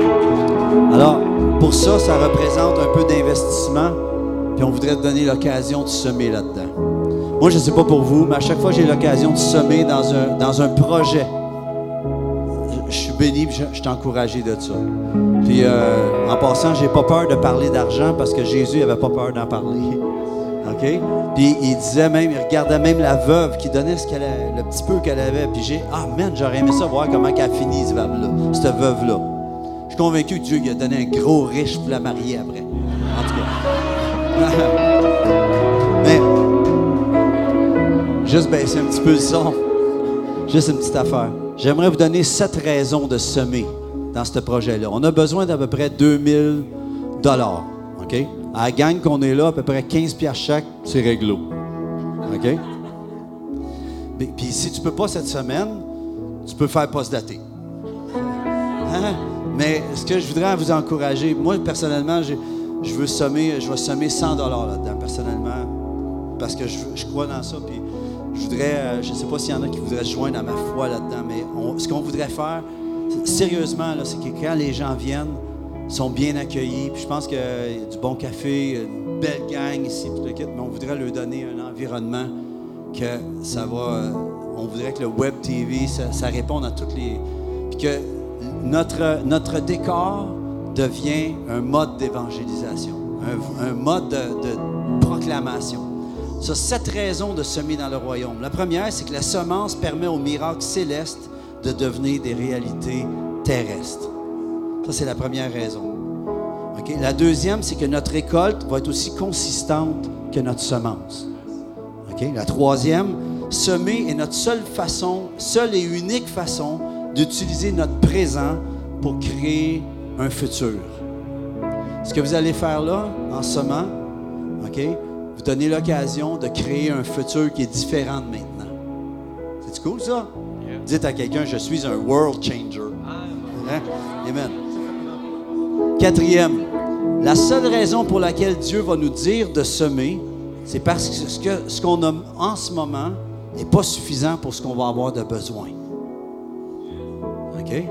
Alors, pour ça, ça représente un peu d'investissement. Puis on voudrait te donner l'occasion de semer là-dedans. Moi, je ne sais pas pour vous, mais à chaque fois que j'ai l'occasion de semer dans un, dans un projet, je, suis béni je, je suis encouragé de ça. Puis euh, en passant, j'ai pas peur de parler d'argent parce que Jésus n'avait pas peur d'en parler. Puis il disait même, il regardait même la veuve qui donnait ce qu'elle le petit peu qu'elle avait. Puis j'ai, ah man, j'aurais aimé ça voir comment elle a fini, cette veuve-là. Cette veuve-là. Je suis convaincu que Dieu lui a donné un gros riche pour la marier après. En tout cas. [LAUGHS] Mais, juste baisser un petit peu le son. Juste une petite affaire. J'aimerais vous donner sept raisons de semer dans ce projet-là. On a besoin d'à peu près 2000 dollars. OK? À la gang qu'on est là, à peu près 15 piastres chaque, c'est réglo. OK? Puis si tu peux pas cette semaine, tu peux faire post-daté. Hein? Mais ce que je voudrais vous encourager, moi personnellement, je veux semer, je vais semer 100 dollars là-dedans personnellement, parce que je, crois dans ça. Puis je voudrais, euh, je ne sais pas s'il y en a qui voudraient se joindre à ma foi là-dedans, mais ce qu'on voudrait faire, sérieusement, c'est que quand les gens viennent, sont bien accueillis. Puis je pense qu'il y a du bon café, une belle gang ici, puis le kit, mais on voudrait leur donner un environnement que ça va. euh, on voudrait que le web TV, ça, réponde à toutes les. Puis que notre, notre décor devient un mode d'évangélisation, un, mode de, de proclamation. Ça, sept raisons de semer dans le royaume. La première, c'est que la semence permet aux miracles célestes de devenir des réalités terrestres. Ça, c'est la première raison. La deuxième, c'est que notre récolte va être aussi consistante que notre semence. La troisième, semer est notre seule façon, seule et unique façon d'utiliser notre présent pour créer un futur. Ce que vous allez faire là, en semant, OK, vous donnez l'occasion de créer un futur qui est différent de maintenant. C'est cool ça? Dites à quelqu'un, je suis un world changer. Hein? Amen. Quatrième, la seule raison pour laquelle Dieu va nous dire de semer, c'est parce que ce qu'on a en ce moment n'est pas suffisant pour ce qu'on va avoir de besoin. OK?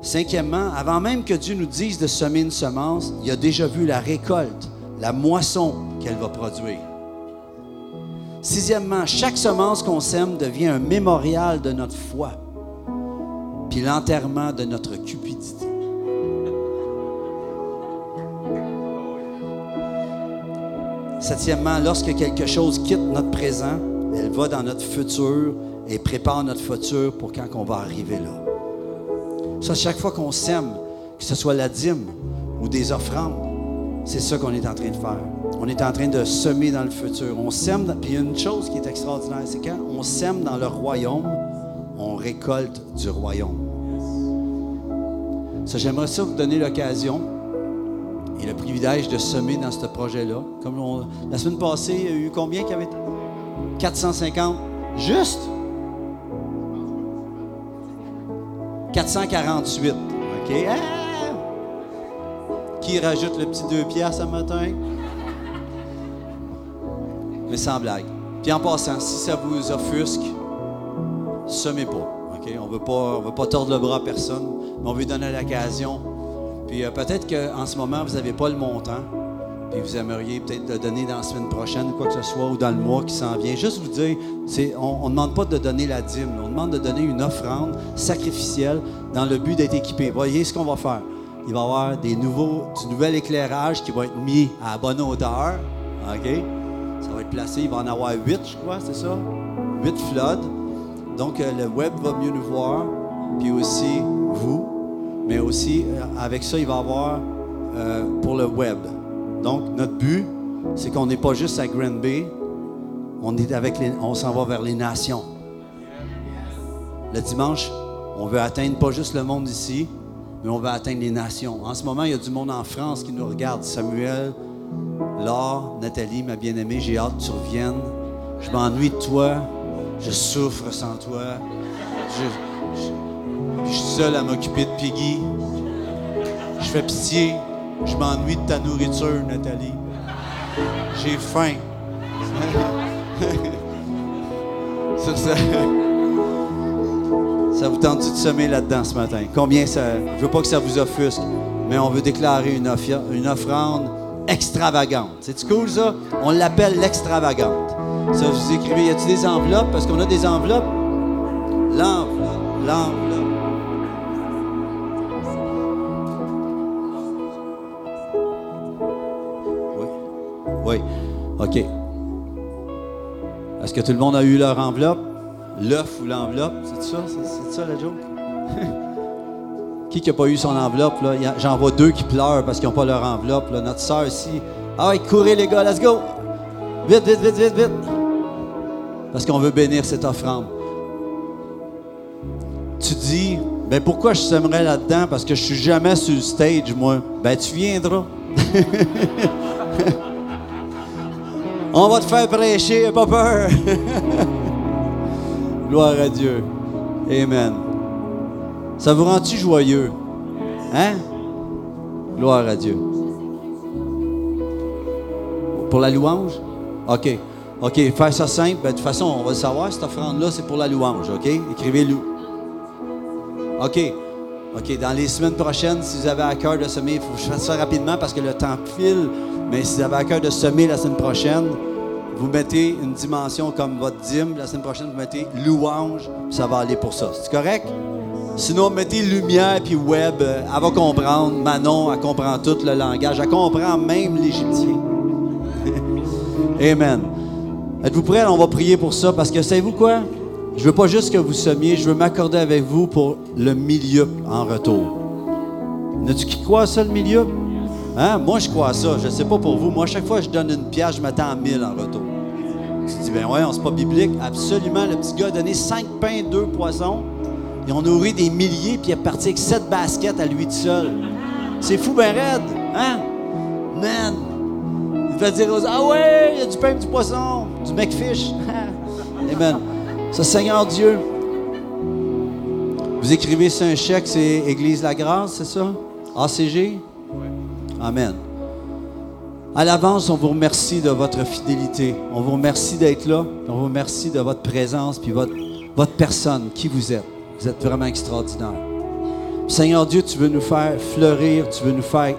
Cinquièmement, avant même que Dieu nous dise de semer une semence, il a déjà vu la récolte, la moisson qu'elle va produire. Sixièmement, chaque semence qu'on sème devient un mémorial de notre foi, puis l'enterrement de notre cupidité. Septièmement, lorsque quelque chose quitte notre présent, elle va dans notre futur et prépare notre futur pour quand on va arriver là. Ça, chaque fois qu'on sème, que ce soit la dîme ou des offrandes, c'est ça qu'on est en train de faire. On est en train de semer dans le futur. On sème, puis une chose qui est extraordinaire, c'est quand on sème dans le royaume, on récolte du royaume. Ça, j'aimerais ça vous donner l'occasion le privilège de semer dans ce projet-là. Comme la semaine passée, il y a eu combien qui avait 450 Juste? 448. OK? Ah! Qui rajoute le petit deux piastres ce matin? Mais sans blague. Puis en passant, si ça vous offusque, semez pas. On ne veut pas tordre le bras à personne, mais on veut donner l'occasion. Puis euh, peut-être qu'en ce moment, vous n'avez pas le montant et vous aimeriez peut-être le donner dans la semaine prochaine ou quoi que ce soit, ou dans le mois qui s'en vient, juste vous dire, on ne demande pas de donner la dîme, on demande de donner une offrande sacrificielle dans le but d'être équipé. Voyez ce qu'on va faire. Il va y avoir des nouveaux, du nouvel éclairage qui va être mis à bonne hauteur. OK? Ça va être placé. Il va en avoir huit, je crois, c'est ça? Huit floods. Donc, euh, le web va mieux nous voir, puis aussi vous. Mais aussi, euh, avec ça, il va y avoir euh, pour le web. Donc, notre but, c'est qu'on n'est pas juste à Grand Bay, on, est avec on s'en va vers les nations. Le dimanche, on veut atteindre pas juste le monde ici, mais on veut atteindre les nations. En ce moment, il y a du monde en France qui nous regarde. Samuel, Laure, Nathalie, ma bien-aimée, j'ai hâte que tu reviennes. Je m'ennuie de toi. Je souffre sans toi. Je, je suis seul à m'occuper de Piggy. Je fais pitié. Je m'ennuie de ta nourriture, Nathalie. J'ai faim. [LAUGHS] Ça vous tente de semer là-dedans ce matin? Combien ça. Je veux pas que ça vous offusque, mais on veut déclarer une, une offrande extravagante. C'est cool ça? On l'appelle l'extravagante. Ça, vous écrivez, y a-t-il des enveloppes? Parce qu'on a des enveloppes. L'enveloppe, l'enveloppe. OK. Est-ce que tout le monde a eu leur enveloppe? L'œuf ou l'enveloppe? C'est ça? C'est ça la joke? [LAUGHS] qui n'a pas eu son enveloppe? J'en vois deux qui pleurent parce qu'ils n'ont pas leur enveloppe. Notre soeur ici. Ah ouais, courez les gars, let's go! Vite, vite, vite, vite, vite! Parce qu'on veut bénir cette offrande. Tu dis, ben pourquoi je sèmerais là-dedans? Parce que je suis jamais sur le stage, moi. Ben tu viendras. [LAUGHS] On va te faire prêcher, pas peur. [LAUGHS] Gloire à Dieu. Amen. Ça vous rend-tu joyeux? Hein? Gloire à Dieu. Pour la louange? OK. OK, faire ça simple. Ben, de toute façon, on va le savoir, cette offrande-là, c'est pour la louange. OK? Écrivez-le. OK. OK, dans les semaines prochaines, si vous avez à cœur de semer, il faut que je fasse ça rapidement parce que le temps file. Mais si vous avez à cœur de semer la semaine prochaine, vous mettez une dimension comme votre dîme. La semaine prochaine, vous mettez louange, ça va aller pour ça. C'est correct? Sinon, mettez lumière puis web. Elle va comprendre. Manon, elle comprend tout le langage. Elle comprend même l'égyptien. [LAUGHS] Amen. Êtes-vous prêts? On va prier pour ça parce que savez-vous quoi? Je veux pas juste que vous semiez, je veux m'accorder avec vous pour le milieu en retour. N'as-tu qui croit à ça, le milieu? Hein? Moi, je crois à ça. Je ne sais pas pour vous. Moi, chaque fois que je donne une pièce, je m'attends à mille en retour. Tu dis, ben ouais, c'est pas biblique. Absolument. Le petit gars a donné cinq pains, deux poissons. Ils ont nourri des milliers, puis il est parti avec sept baskets à lui tout seul. C'est fou, ben raide. Hein? Man! Il va dire aux ah ouais, il y a du pain, du poisson, du McFish. Amen. [LAUGHS] Seigneur Dieu, vous écrivez sur un chèque, c'est Église La Grâce, c'est ça? ACG? Amen. À l'avance, on vous remercie de votre fidélité. On vous remercie d'être là. On vous remercie de votre présence puis votre, votre personne, qui vous êtes. Vous êtes vraiment extraordinaire. Seigneur Dieu, tu veux nous faire fleurir, tu veux nous faire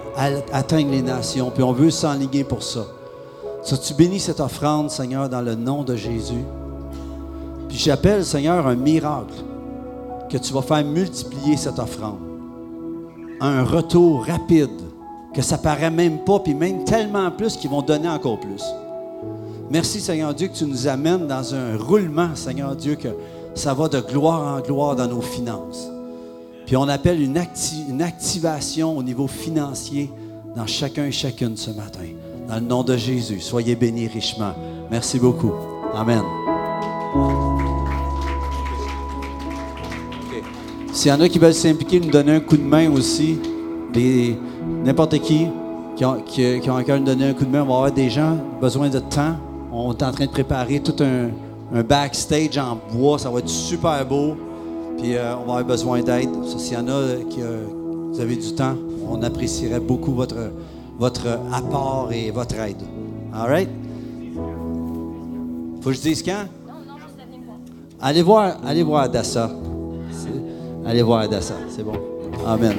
atteindre les nations, puis on veut s'enligner pour ça. Ça, tu bénis cette offrande, Seigneur, dans le nom de Jésus? Puis j'appelle, Seigneur, un miracle que tu vas faire multiplier cette offrande. Un retour rapide, que ça paraît même pas, puis même tellement plus qu'ils vont donner encore plus. Merci, Seigneur Dieu, que tu nous amènes dans un roulement, Seigneur Dieu, que ça va de gloire en gloire dans nos finances. Puis on appelle une, une activation au niveau financier dans chacun et chacune ce matin. Dans le nom de Jésus, soyez bénis richement. Merci beaucoup. Amen. S'il y en a qui veulent s'impliquer, nous donner un coup de main aussi, n'importe qui qui ont, qui, ont encore nous donner un coup de main, on va avoir des gens besoin de temps. On est en train de préparer tout un, backstage en bois. Ça va être super beau. Puis euh, on va avoir besoin d'aide. S'il y en a qui euh, avez du temps, on apprécierait beaucoup votre, votre apport et votre aide. All right? Faut que je dise quand? Allez voir, allez voir Adassa. Allez voir Adassa, c'est bon. Amen.